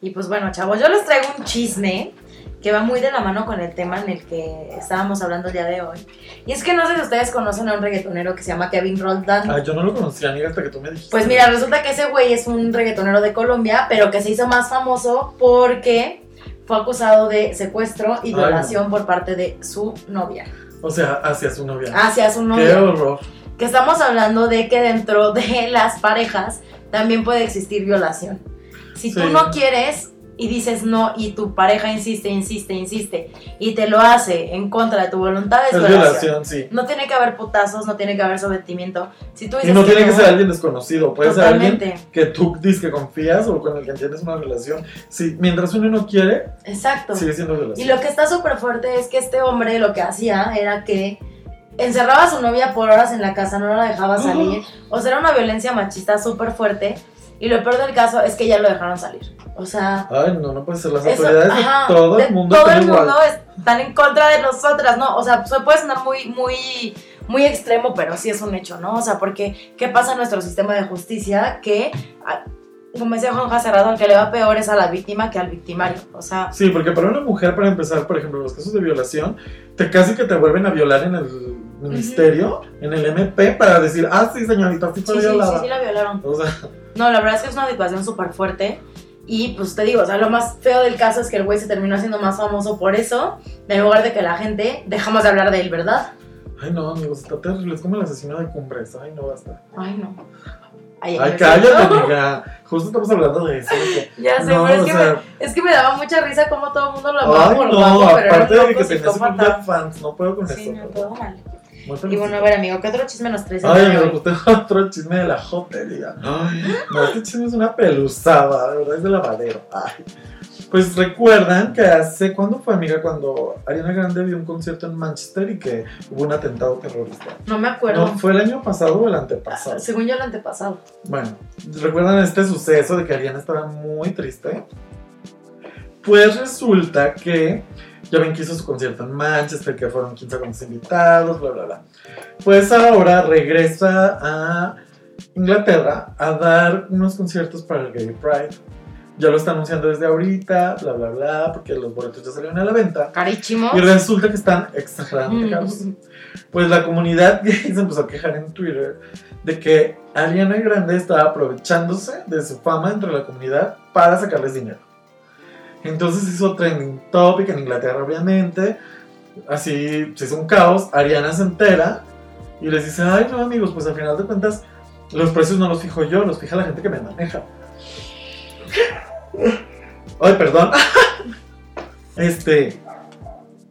A: Y pues bueno, chavos, yo les traigo un chisme que va muy de la mano con el tema en el que estábamos hablando el día de hoy. Y es que no sé si ustedes conocen a un reggaetonero que se llama Kevin Roldán.
B: Ah, yo no lo conocía, amiga, hasta que tú me dijiste.
A: Pues mira, resulta que ese güey es un reggaetonero de Colombia, pero que se hizo más famoso porque fue acusado de secuestro y
B: Ay,
A: violación por parte de su novia.
B: O sea, hacia su novia.
A: Hacia su
B: Qué
A: novia.
B: horror.
A: Que estamos hablando de que dentro de las parejas también puede existir violación. Si tú no quieres y dices no y tu pareja insiste, insiste, insiste y te lo hace en contra de tu voluntad es,
B: Es
A: violación.
B: violación, sí.
A: No tiene que haber putazos, no tiene que haber sometimiento. Si tú
B: Y no tiene que ser alguien desconocido, puede ser alguien que tú dices que confías o con el que tienes una relación. Sí, mientras uno no quiere,
A: Exacto.
B: sigue siendo
A: Y
B: violación.
A: lo que está súper fuerte es que este hombre lo que hacía era que encerraba a su novia por horas en la casa, no la dejaba salir. O sea, era una violencia machista súper fuerte. Y lo peor del caso es que ya lo dejaron salir. O sea,
B: Ay, no, no puede ser. Las
A: eso-
B: autoridades
A: ajá,
B: de todo el mundo
A: todo el mundo están en contra de nosotras, ¿no? O sea, se puede sonar muy, muy, muy extremo, pero sí es un hecho, ¿no? O sea, porque ¿qué pasa en nuestro sistema de justicia? Que ah, como decía Juan Cerrado, al que le va peor es a la víctima que al victimario. O sea,
B: Sí, porque para una mujer, para empezar, por ejemplo, los casos de violación, te casi que te vuelven a violar en el ministerio, en el MP, para decir, ah, sí, señorita, sí
A: sí,
B: fue
A: sí, sí la violaron.
B: O sea,
A: No, la verdad es que es una situación súper fuerte. Y pues te digo, o sea, lo más feo del caso es que el güey se terminó haciendo más famoso por eso, en lugar de que la gente dejamos de hablar de él, ¿verdad?
B: ay, no, amigos, está terrible. Es como el asesino de cumbres. Ay, no, basta.
A: Ay, no. Ay,
B: cállate, amiga. Justo estamos hablando de eso. que-
A: Ya sé,
B: no,
A: pero es
B: o
A: que,
B: sea,
A: me, es que me daba mucha risa como todo el mundo lo amaba
B: Ay,
A: por
B: no,
A: guapo, pero era
B: aparte
A: un
B: de que
A: loco
B: tenía su club de
A: psicópata.
B: fans, no puedo con
A: Sí,
B: eso.
A: no, todo mal. Y bueno, a ver, amigo, ¿qué otro chisme nos traes? el
B: Ay, amigo, pues tengo otro chisme de la jotería. Ay, no, este chisme es una pelusada, de verdad es de lavadero. Ay. Pues recuerdan que hace, ¿cuándo fue, amiga? Cuando Ariana Grande dio un concierto en Manchester y que hubo un atentado terrorista.
A: No me acuerdo.
B: ¿No fue el año pasado o el antepasado?
A: Según yo, el antepasado.
B: Bueno, ¿recuerdan este suceso de que Ariana estaba muy triste? Pues resulta que ya ven que hizo su concierto en Manchester, que fueron 15 con invitados, bla, bla, bla. Pues ahora regresa a Inglaterra a dar unos conciertos para el Gay Pride. Ya lo está anunciando desde ahorita, bla, bla, bla, porque los boletos ya salieron a la venta.
A: Carísimo.
B: Y resulta que están exageradamente caros.
A: Mm.
B: Pues la comunidad gay se empezó a quejar en Twitter de que Ariana Grande estaba aprovechándose de su fama entre la comunidad para sacarles dinero. Entonces hizo trending topic en Inglaterra, obviamente. Así se hizo un caos. Ariana se entera y les dice: Ay, no, amigos, pues al final de cuentas, los precios no los fijo yo, los fija la gente que me maneja. Ay, perdón. Este.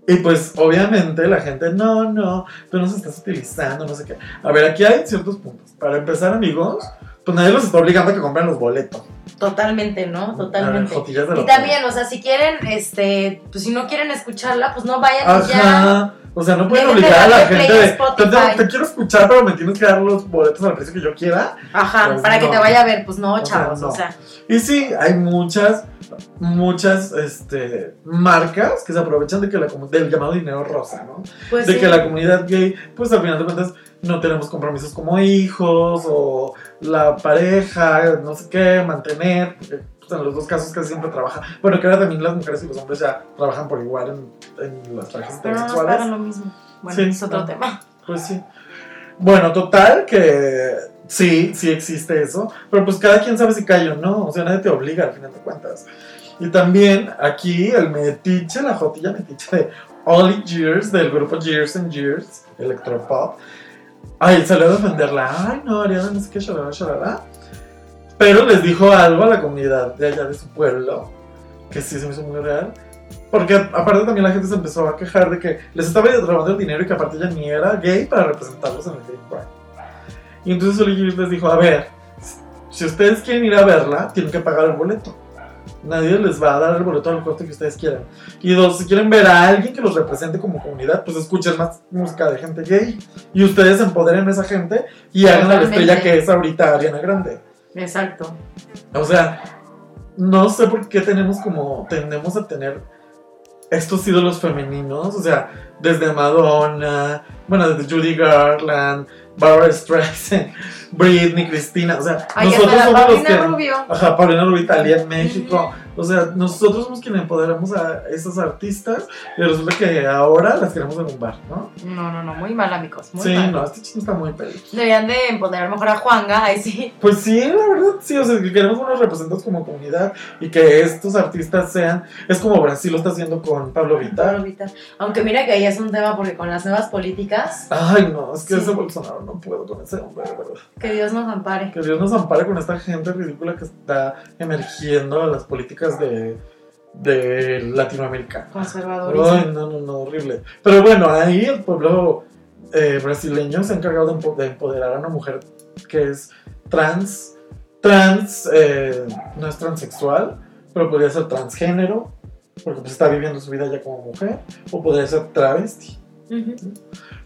B: Y pues obviamente la gente, no, no, tú nos estás utilizando, no sé qué. A ver, aquí hay ciertos puntos. Para empezar, amigos, pues nadie los está obligando a que compren los boletos.
A: Totalmente, ¿no?
B: Ver,
A: Totalmente. Y también, o sea, si quieren, este, pues si no quieren escucharla, pues no vayan y ya.
B: Ajá. O sea, no pueden obligar a la gente de, te, te quiero escuchar, pero me tienes que dar los boletos al precio que yo quiera.
A: Ajá,
B: Pues
A: para que te vaya a ver, pues no,
B: O sea,
A: chavos,
B: no.
A: o sea.
B: Y sí, hay muchas, muchas este, marcas que se aprovechan de que la, del llamado dinero rosa, ¿no?
A: Pues
B: de
A: sí.
B: que la comunidad gay, pues al final de cuentas, no tenemos compromisos como hijos o la pareja, no sé qué, mantener, porque pues, en los dos casos casi siempre trabaja. Bueno, que ahora también las mujeres y los hombres ya trabajan por igual en, en las parejas
A: Pero no
B: heterosexuales.
A: pagan lo mismo. Bueno,
B: Sí,
A: es otro
B: no.
A: tema.
B: Pues sí. Bueno, total, que sí, sí existe eso, pero pues cada quien sabe si cae o no, o sea, nadie te obliga al final de cuentas. Y también aquí el metiche, la jotilla metiche de Ollie Gears, del grupo Gears and Gears, Electropop. Ay, salió a defenderla. Ay, no, Ariana, no sé qué, shalala, shalala. Pero les dijo algo a la comunidad de allá de su pueblo, que sí se me hizo muy real. Porque aparte también la gente se empezó a quejar de que les estaba robando el dinero y que aparte ella ni era gay para representarlos en el Gay Pride. Y entonces Gears les dijo, a ver, si ustedes quieren ir a verla, tienen que pagar el boleto. Nadie les va a dar el boleto al costo que ustedes quieran. Y dos, si quieren ver a alguien que los represente como comunidad, pues escuchen más música de gente gay. Y ustedes empoderen a esa gente y hagan la estrella que es ahorita Ariana Grande.
A: Exacto.
B: O sea, no sé por qué tenemos como, tendemos a tener estos ídolos femeninos, o sea, desde Madonna, bueno, desde Judy Garland, Barbara Streisand, Britney, Cristina, o sea,
A: Ay,
B: nosotros somos los
A: Paulina
B: que...
A: Rubio.
B: Ajá, Paulina Rubio Italia en México. O sea, nosotros somos quienes empoderamos a esas artistas y resulta que ahora las queremos derrumbar, ¿no?
A: No, no, no, muy mal, amigos. Muy
B: sí,
A: mal.
B: no, este chisme está muy peligroso.
A: Deberían de empoderar mejor a Juanga, ahí sí.
B: Pues sí, la verdad, sí, o sea, que queremos unos representantes como comunidad y que estos artistas sean, es como Brasil lo está haciendo con Pablo Vittar.
A: Ahorita. Aunque mira que ahí es un tema porque con las nuevas políticas,
B: Ay, no, es que
A: Sí.
B: ese Bolsonaro no puedo con ese hombre, verdad.
A: Que Dios nos ampare.
B: Que Dios nos ampare con esta gente ridícula que está emergiendo a las políticas de, de Latinoamérica.
A: Conservadorismo.
B: Ay, no, no, no, horrible. Pero bueno, ahí el pueblo eh, brasileño se ha encargado de, empo- de empoderar a una mujer que es trans, trans, eh, no es transexual, pero podría ser transgénero, porque pues está viviendo su vida ya como mujer, o podría ser travesti.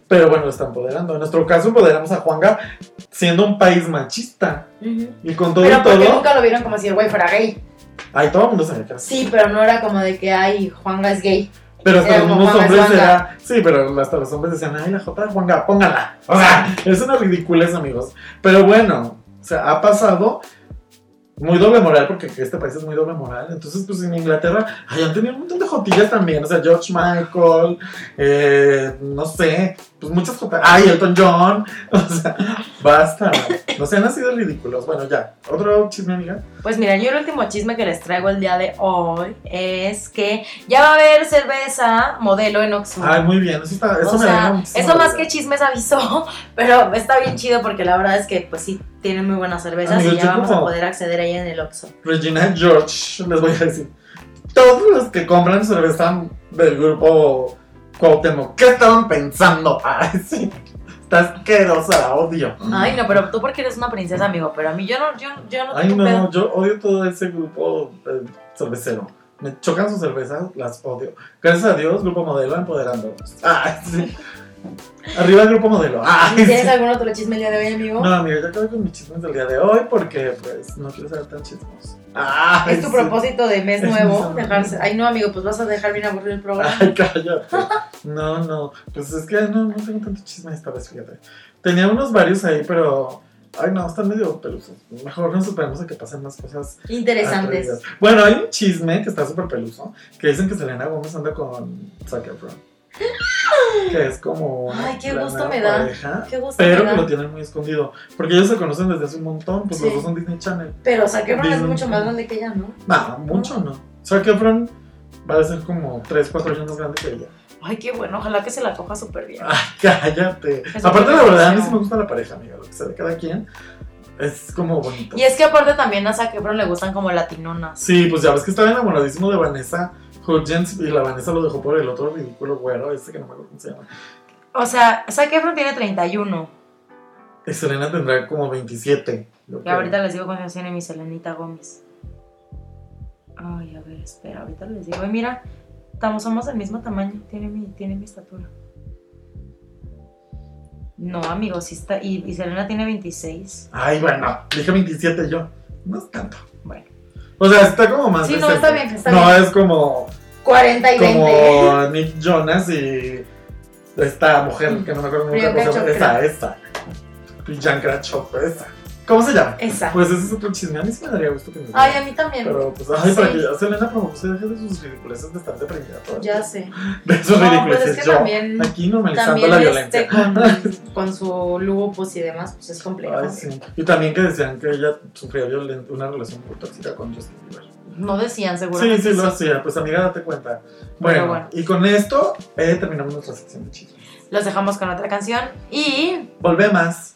B: Pero bueno, lo está empoderando. En nuestro caso, empoderamos a Juanga siendo un país machista. Y con todo
A: Pero
B: y todo,
A: nunca lo vieron como si el güey fuera gay.
B: ahí todo el mundo se me queda
A: Sí, pero no era como de que, ay, Juanga es gay.
B: Pero hasta los hombres era. Sí, pero hasta los hombres decían, ay, la J de Juanga, póngala. O sea, es una ridiculez, amigos. Pero bueno, o sea, ha pasado. Muy doble moral, porque este país es muy doble moral. Entonces, pues en Inglaterra, ay, han tenido un montón de jotillas también. O sea, George Michael, eh, no sé, pues muchas jotillas. Ay, Elton John. O sea, basta. No sean así de ridículos. Bueno, ya. ¿Otro chisme, amiga?
A: Pues mira, yo el último chisme que les traigo el día de hoy es que ya va a haber cerveza modelo en Oxford.
B: Ay, muy bien. Eso, está, eso
A: o
B: me
A: sea, eso más que chismes avisó, pero está bien chido porque la verdad es que pues sí tienen muy buenas cervezas
B: Amigos,
A: y ya vamos a poder acceder a ella en el Oxxo.
B: Regina George, les voy a decir. Todos los que compran cerveza del grupo Cuauhtémoc, ¿qué estaban pensando? Ay, sí. Está asquerosa, odio.
A: Ay, no, pero tú porque eres una princesa, amigo, pero a mí yo no, yo, yo no
B: Ay, no,
A: pedo.
B: yo odio todo ese grupo eh, cervecero. Me chocan sus cervezas, las odio. Gracias a Dios, Grupo Modelo empoderándonos. Ay, sí. Arriba el Grupo Modelo. Ay,
A: ¿Tienes
B: sí.
A: algún otro chisme el día de hoy, amigo?
B: No, amigo, ya acabé con mis chismes del día de hoy porque, pues, no quiero ser tan chismoso. Ay,
A: es tu
B: sí.
A: propósito de mes
B: Es
A: nuevo, dejarse. Ay, no, amigo, pues vas a dejar bien aburrido el programa.
B: Ay, cállate. No, no. Pues es que no, no tengo tanto chisme esta vez, fíjate. Tenía unos varios ahí, pero. Ay, no, están medio pelusos. Mejor nos esperemos a que pasen más cosas
A: Interesantes.
B: atrevidas. Bueno, hay un chisme que está súper peluso. Que dicen que Selena Gómez anda con Zac Efron. Que es como.
A: Ay, qué gusto me da.
B: pareja,
A: Qué gusto
B: Pero
A: me
B: que
A: da.
B: lo tienen muy escondido. Porque ellos se conocen desde hace un montón. Pues
A: Sí.
B: los dos son Disney Channel.
A: Pero Zac Efron es mucho más grande que ella, ¿no?
B: No, mucho no. Zac Efron va a ser como 3, 4 años más grande que ella.
A: Ay, qué bueno, ojalá que se la coja súper bien.
B: Ay, cállate.
A: Es
B: Aparte, la verdad, a mí sí me gusta la pareja, amiga. Lo que sea de cada quien es como bonito.
A: Y es que aparte también a Zac Efron le gustan como latinonas.
B: Sí, pues ya ves que estaba enamoradísimo de Vanessa Y la Vanessa lo dejó por el otro ridículo güero, ese que no me acuerdo cómo se llama.
A: O sea, Zac Efron tiene 31.
B: Y Selena tendrá como 27. yo
A: Y ahorita les digo cuántos tiene mi Selenita Gómez. Ay, a ver, espera, ahorita les digo. Ay, mira, estamos, somos del mismo tamaño. Tiene mi, tiene mi estatura. No, amigo, sí está. Y, y Selena tiene 26.
B: Ay, bueno, dije 27 yo. No es tanto.
A: Bueno.
B: O sea, está como más.
A: Sí, no, está bien, está
B: no,
A: bien.
B: es como,
A: 40 y 20.
B: como Nick Jonas y esta mujer que no me acuerdo nunca cómo se llama. Esa, esa. Priyanka Chopra, esa. ¿Cómo se llama?
A: Esa.
B: Pues ese es otro chisme. A mí sí me daría gusto que me
A: Ay, a mí también.
B: Pero, pues, ay, para
A: Sí.
B: que ya Selena Promo se deje de sus ridiculeces de estar deprimida todo.
A: Ya sé.
B: De sus
A: No, pues
B: ridiculeces.
A: es que
B: Yo,
A: también-
B: aquí normalizando
A: También
B: la
A: este,
B: violencia.
A: con, con su lupus y demás, pues es complejo.
B: Ay, sí. Y también que decían que ella sufría una relación muy tóxica con Justin Bieber.
A: No decían
B: Sí,
A: seguramente.
B: sí, lo hacía. Pues amiga, date cuenta. Bueno. y con esto eh, terminamos nuestra sección de chismes.
A: Los dejamos con otra canción y
B: Volvemos.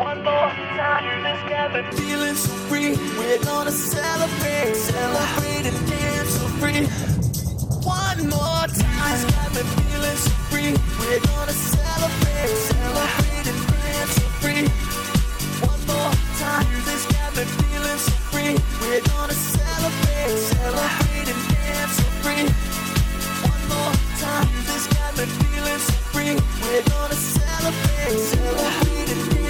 C: One more time, me feeling so free. We're gonna celebrate, celebrate and dance so free. One more time, me feeling so free. We're gonna celebrate, celebrate and dance so free. One more time, me feeling so free. We're gonna celebrate, celebrate and dance so free. One more time, me feeling so free. We're gonna celebrate, celebrate and dance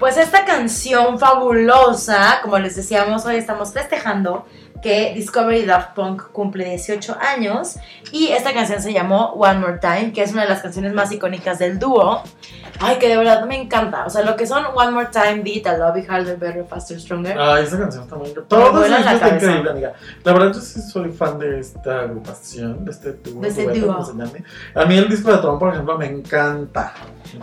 A: Pues esta canción fabulosa, como les decíamos, hoy estamos festejando que Discovery Daft Punk cumple 18 años y esta canción se llamó One More Time, que es una de las canciones más icónicas del dúo. Ay, que de verdad me encanta. O sea, lo que son One More Time, I Love Harder, Better, Faster, Stronger.
B: Ah, esa canción está muy Todo
A: vuela
B: eso
A: la
B: está
A: cabeza.
B: increíble, amiga. La verdad, yo sí soy fan de esta agrupación, de este dúo.
A: De este dúo.
B: A mí el disco de Tron, por ejemplo, me encanta.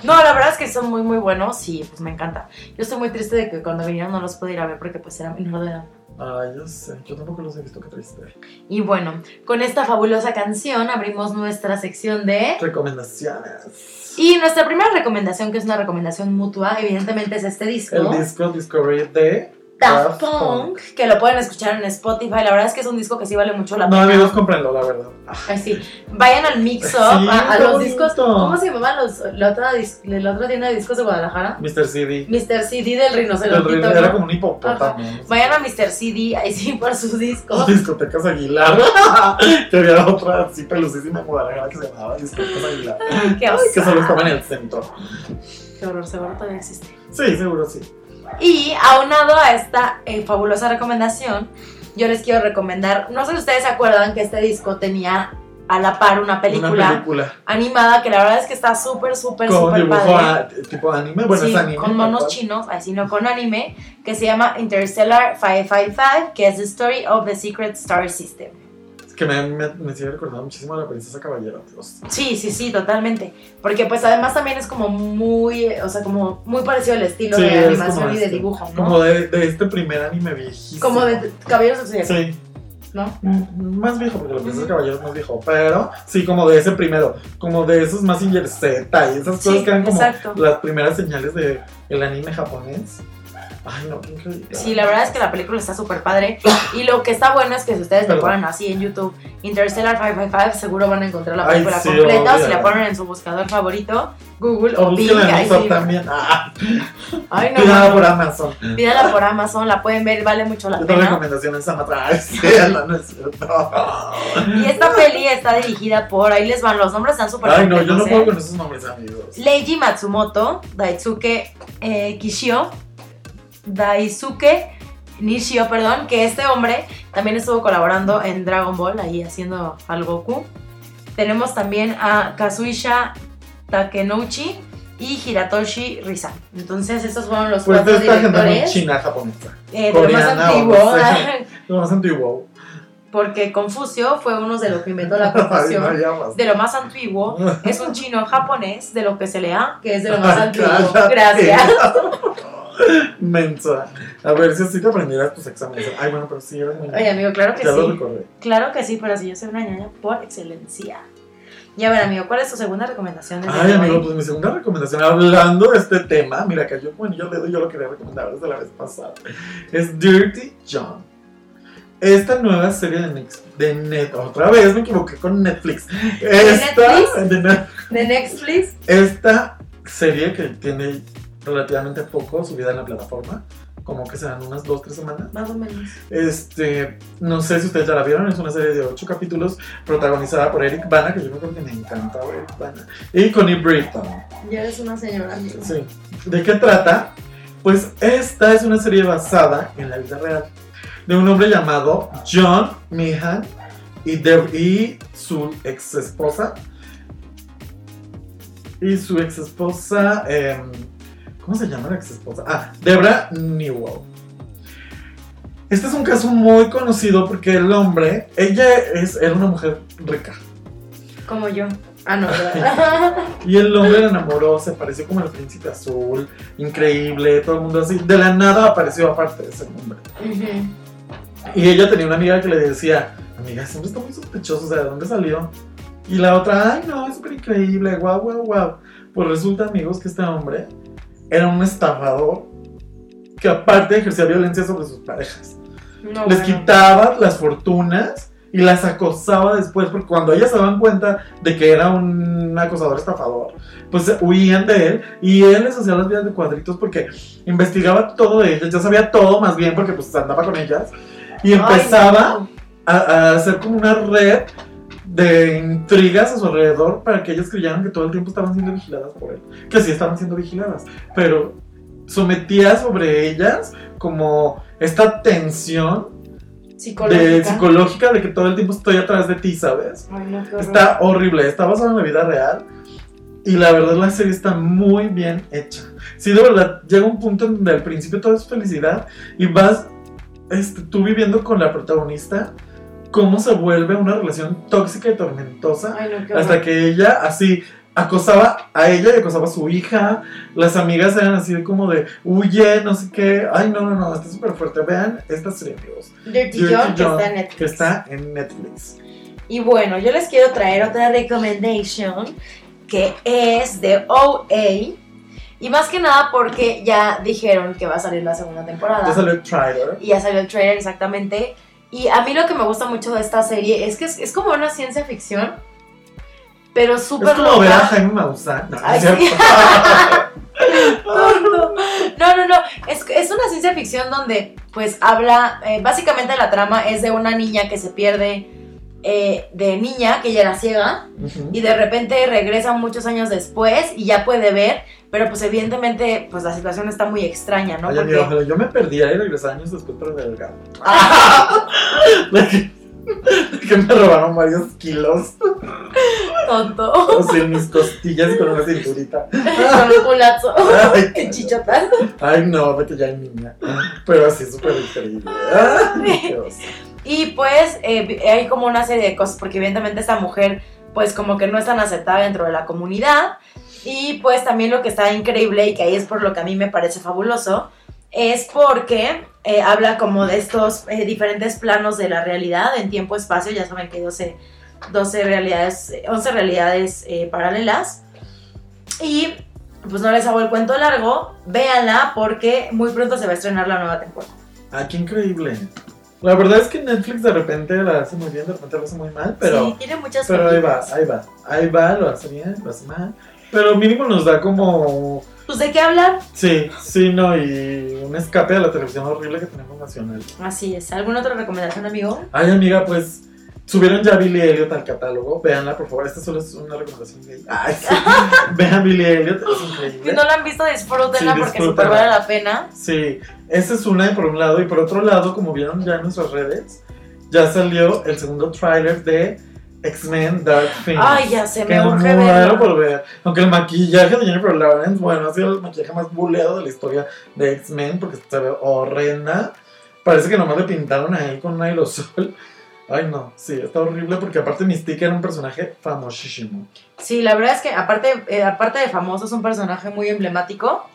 A: No, la verdad es que son muy, muy buenos y pues me encanta. Yo estoy muy triste de que cuando vinieron no los pude ir a ver porque pues era menor de edad.
B: Ay, yo sé. Yo tampoco los he visto, qué triste.
A: Y bueno, con esta fabulosa canción abrimos nuestra sección de...
B: Recomendaciones.
A: Y nuestra primera recomendación, que es una recomendación mutua, evidentemente es este disco.
B: El disco Discovery de
A: Daft Punk, que lo pueden escuchar en Spotify. La verdad es que es un disco que sí vale mucho la
B: No,
A: pena.
B: amigos, cómprenlo, la verdad.
A: Ay, sí. Vayan al Mix Up,
B: Sí,
A: a, los
B: bonito.
A: discos. ¿Cómo se llamaban los, la, otra, dis- la otra tienda de discos de Guadalajara?
B: Mr. CD.
A: Mr. CD del
B: El
A: rinoceronte.
B: era como un hipopótamo.
A: Vayan a Mr. CD, ahí sí, por sus discos.
B: discotecas Aguilar. que había otra así pelucísima en Guadalajara que se llamaba Discotecas Aguilar.
A: Qué
B: Ay, que solo estaba en el centro.
A: Qué horror, seguro todavía existe.
B: Sí, seguro sí.
A: Y aunado a esta eh, fabulosa recomendación, yo les quiero recomendar, no sé si ustedes se acuerdan que este disco tenía a la par una película,
B: Una película.
A: animada que la verdad es que está súper, súper, súper padre.
B: a- tipo anime. Bueno,
A: Sí,
B: es anime.
A: con monos chinos, así no con anime, que se llama Interstellar 555, que es The Story of the Secret Star System.
B: Que me, me, me sigue recordando muchísimo a la princesa caballero. Dios.
A: Sí, sí, sí, totalmente. Porque pues además también es como muy, o sea, como muy parecido al estilo
B: Sí,
A: de
B: es
A: animación y de
B: este,
A: dibujo, ¿no?
B: Como de, de este primer anime viejísimo.
A: Como de Caballeros del Zodiaco.
B: Sí.
A: ¿no?
B: Mm, Más viejo, porque la princesa caballero es más viejo. Pero sí, como de ese primero. Como de esos más Z y esas
A: Sí,
B: cosas que eran como
A: exacto.
B: las primeras señales de el anime japonés. Ay, no.
A: Sí, la verdad es que la película está súper padre. Y lo que está bueno es que si ustedes le
B: Perdón.
A: ponen así en YouTube Interstellar 555, seguro van a encontrar la
B: Ay,
A: película
B: sí,
A: completa. Si la ponen en su buscador favorito, Google
B: O
A: o Bing. ahí sí.
B: también. Ah,
A: Ay, no.
B: pídala
A: no.
B: por Amazon.
A: Pídala por Amazon, la pueden ver, vale mucho la
B: Yo tengo
A: pena.
B: recomendaciones en Ay, sí, no, es.
A: Y esta peli está dirigida por, ahí les van, los nombres están súper
B: Ay, no, yo no puedo
A: ¿eh?
B: con esos nombres, amigos.
A: Leiji Matsumoto, Daisuke eh, Kishio, Daisuke Nishio, perdón, que este hombre también estuvo colaborando en Dragon Ball, ahí haciendo al Goku. Tenemos también a Kazuisha Takenouchi y Hiratoshi Risa. Entonces, estos fueron los
B: Pues de
A: cuatro
B: esta gente muy
A: directores
B: china japonesa.
A: eh, de lo más
B: coreana
A: antiguo.
B: no sé. Lo más antiguo.
A: Porque Confucio fue uno de los que inventó la
B: Ay, no,
A: confusión.
B: ya basta.
A: De lo más antiguo, es un chino japonés, de lo que se lea, que es de lo más
B: Ay,
A: antiguo. Gracias.
B: Mensa. A ver si así te aprendieras tus exámenes. Ay, bueno, pero sí, eres muy
A: Oye, amigo, claro que
B: Ya lo
A: sí.
B: recordé.
A: Claro que sí, pero si yo soy una ñaña por excelencia. Y a ver, amigo, ¿cuál es tu segunda recomendación
B: Ay, amigo,
A: hoy?
B: pues mi segunda recomendación, hablando de este tema, mira que yo, bueno, yo le doy, yo lo quería recomendar desde la vez pasada, es Dirty John. Esta nueva serie de, Nex- de Net, otra vez me equivoqué con Netflix. Esta,
A: Netflix?
B: de Net-
A: ¿De Netflix?
B: esta serie que tiene relativamente poco subida en la plataforma, como que serán unas 2-3 semanas.
A: Más o menos.
B: Este, no sé si ustedes ya la vieron, es una serie de 8 capítulos protagonizada por Eric Bana, que yo creo que me encanta Eric Bana, y Connie Britton.
A: Ya eres una señora, amigo.
B: Sí. ¿De qué trata? Pues esta es una serie basada en la vida real de un hombre llamado John Meehan y, de- y su ex esposa. Y su ex esposa, ¿cómo se llama la ex esposa? Ah, Debra Newell. Este es un caso muy conocido porque el hombre, ella es, era una mujer rica.
A: Como yo. Ah, no, ¿verdad?
B: Y el hombre la enamoró, se pareció como el príncipe azul, increíble, todo el mundo así. De la nada apareció aparte de ese hombre. Y ella tenía una amiga que le decía, amiga, siempre está muy sospechoso, o sea, ¿de dónde salió? Y la otra, ay, no, es súper increíble, guau, guau, guau. Pues resulta, amigos, que este hombre era un estafador que aparte ejercía violencia sobre sus parejas.
A: No,
B: Les
A: bueno.
B: quitaba las fortunas y las acosaba después, porque cuando ellas se daban cuenta de que era un acosador estafador, pues huían de él y él les hacía las vidas de cuadritos porque investigaba todo de ellas, ya sabía todo más bien porque pues andaba con ellas y
A: Ay,
B: empezaba
A: no.
B: a, a hacer como una red de intrigas a su alrededor para que ellas creyeran que todo el tiempo estaban siendo vigiladas por él, que sí estaban siendo vigiladas, pero sometía sobre ellas como esta tensión
A: Psicológica.
B: de psicológica de que todo el tiempo estoy atrás de ti, ¿sabes?
A: Ay, no.
B: Está horrible, está basado en la vida real y la verdad la serie está muy bien hecha. Sí, de verdad, llega un punto en donde al principio todo es felicidad y vas este, tú viviendo con la protagonista cómo se vuelve una relación tóxica y tormentosa
A: Ay, no,
B: hasta
A: horror.
B: que ella así acosaba a ella y acosaba a su hija. Las amigas eran así como de huye, no sé qué. Ay, no, no, no, está súper fuerte. Vean esta serie, amigos.
A: Dirty,
B: Dirty
A: John, que
B: John,
A: está en Netflix.
B: que está en Netflix.
A: Y bueno, yo les quiero traer otra recommendation que es de OA. Y más que nada porque ya dijeron que va a salir la segunda temporada.
B: Ya salió el trailer.
A: Y ya salió el trailer exactamente. Y a mí lo que me gusta mucho de esta serie es que es, es como una ciencia ficción, pero súper
B: Es como ver a
A: loca.
B: Jaime Maussan. No,
A: Ay,
B: ¿es cierto?
A: sí. No, no, no. Es, es una ciencia ficción donde, pues, habla. eh, básicamente, la trama es de una niña que se pierde eh, de niña, que ella era ciega, y de repente regresa muchos años después y ya puede ver, pero, pues, evidentemente, pues la situación está muy extraña, ¿no?
B: Ay,
A: Porque.
B: amigo, ojalá yo me perdía y regresé años después para el gato.
A: ¡Ah,
B: De que, me robaron varios kilos.
A: tonto!
B: O sea, en mis costillas con una cinturita.
A: Con un culazo.
B: Ay,
A: ¡Qué chichotas!
B: Ay, no, que ya hay niña. Pero así súper increíble. Ay.
A: Y pues eh, hay como una serie de cosas, porque evidentemente esta mujer pues como que no es tan aceptada dentro de la comunidad. Y pues también lo que está increíble y que ahí es por lo que a mí me parece fabuloso, es porque eh, habla como de estos eh, diferentes planos de la realidad en tiempo-espacio. Ya saben que hay 12, 12 realidades, eh, 11 realidades eh, paralelas. Y pues no les hago el cuento largo, véanla porque muy pronto se va a estrenar la nueva temporada.
B: Ah, qué increíble. La verdad es que Netflix de repente la hace muy bien, de repente lo hace muy mal, pero,
A: sí, tiene muchas
B: pero ahí va, ahí va. Ahí va, lo hace bien, lo hace mal. Pero mínimo nos da como.
A: Pues de qué hablar.
B: Sí, sí, no, y un escape a la televisión horrible que tenemos nacional.
A: Así es. ¿Alguna otra recomendación, amigo?
B: Ay, amiga, pues subieron ya Billy Elliot al catálogo. Véanla, por favor. Esta solo es una recomendación gay. Ay, sí. Vean Billy Elliot, es
A: Si
B: increíble.
A: no la han visto, disfrútenla
B: Sí,
A: porque super vale la pena.
B: Sí, esa es una por un lado. Y por otro lado, como vieron ya en nuestras redes, ya salió el segundo tráiler de X-Men Dark Phoenix.
A: Ay, ya se me urge verlo.
B: por ver. Aunque el maquillaje de Jennifer Lawrence, bueno, ha sido el maquillaje más buleado de la historia de X-Men porque se ve horrenda. Parece que nomás le pintaron ahí con un aerosol. Ay, no, sí, está horrible porque aparte Mystique era un personaje famosísimo.
A: Sí, la verdad es que aparte, eh, aparte de famoso, es un personaje muy emblemático.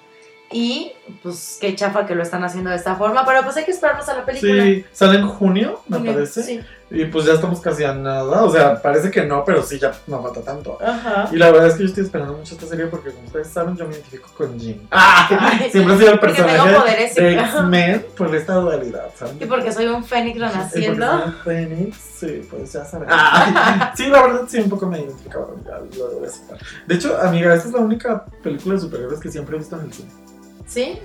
A: Y pues qué chafa que lo están haciendo de esta forma. Pero pues hay que esperarnos a la película.
B: Sí, sale en junio, me
A: Junio,
B: parece.
A: Sí.
B: Y pues ya estamos casi a nada. O sea, parece que no, pero sí, ya no falta tanto.
A: Ajá.
B: Y la verdad es que yo estoy esperando mucho esta serie porque, como ustedes saben, yo me identifico con Jim. ¡Ah! Siempre ha sido el
A: Porque tengo
B: personaje
A: poderes,
B: de. X-Men por esta dualidad, ¿saben?
A: Y porque soy un fénix
B: Y porque
A: renaciendo.
B: soy un Fénix, sí, pues ya saben. Ah, sí, la verdad sí, un poco me identificaba, lo debo aceptar. De hecho, amiga, esta es la única película de superhéroes que siempre he visto en el cine.
A: ¿Sí?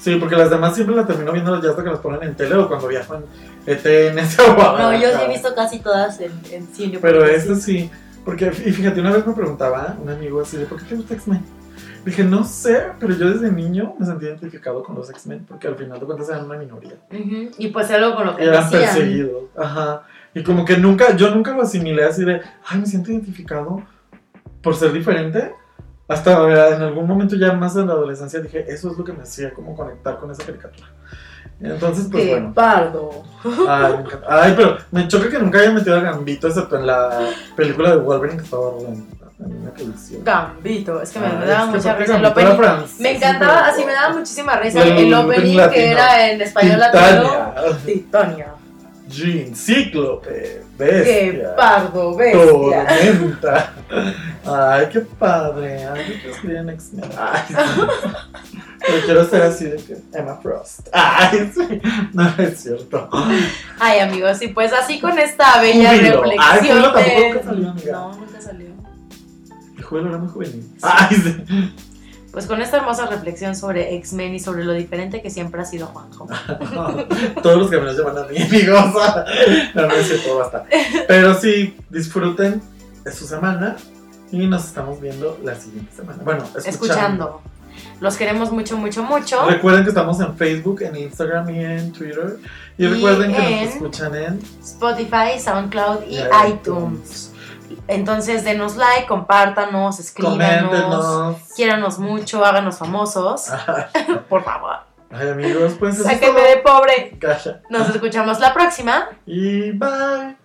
B: Sí, porque las demás siempre las termino viendo ya hasta que las ponen en tele o cuando viajo en ETNS o
A: No, yo sí he visto casi todas en, en cine.
B: Pero este
A: sí.
B: sí, porque, y fíjate, una vez me preguntaba un amigo así de, ¿por qué te gusta X-Men? Dije, no sé, pero yo desde niño me sentí identificado con los X-Men, porque al final de cuentas eran una minoría.
A: Ujú, Y pues algo con lo que
B: Eran
A: decían.
B: perseguidos, ajá. Y como que nunca, yo nunca lo asimilé así de, ay, me siento identificado por ser diferente. Hasta en algún momento ya más en la adolescencia dije, eso es lo que me hacía como conectar con esa caricatura. Entonces, pues
A: Qué
B: bueno.
A: pardo.
B: Ay, me encanta. Ay, pero me choca que nunca hayan metido a Gambito, excepto en la película de Wolverine que estaba televisión.
A: Gambito. Es que me, daba mucha risa el opening. Me encantaba, así me daba muchísima risa
B: El
A: el, opening que era en español latino.
B: Titania. Jean, Cíclope,
A: Qué
B: Bestia,
A: pardo, bestia.
B: Tormenta. Ay, qué padre. Ay, yo quiero escribir en X-Men. Ay, sí. Pero quiero ser así de que Emma Frost. Ay, sí. No es cierto.
A: Ay, amigos, y pues así con esta bella
B: Júbilo. Ay,
A: reflexión.
B: Tampoco
A: de-
B: nunca salió, amiga.
A: No, nunca salió.
B: El juego era muy juvenil. Ay, sí.
A: Pues con esta hermosa reflexión sobre X-Men y sobre lo diferente que siempre ha sido Juanjo.
B: Todos los que me los llaman a mí, amigos. No, no es cierto, basta. Pero sí, disfruten de su semana y nos estamos viendo la siguiente semana. Bueno, escuchando.
A: Escuchando. Los queremos mucho, mucho, mucho.
B: Recuerden que estamos en Facebook, en Instagram y en Twitter. Y,
A: Y
B: recuerden que nos escuchan en
A: Spotify, SoundCloud y
B: iTunes.
A: iTunes. Entonces denos like, compártanos, escríbanos, quiéranos mucho, háganos famosos, por favor.
B: ay, amigos, pues
A: Sáquenme de pobre.
B: Calla.
A: Nos escuchamos la próxima.
B: Y bye.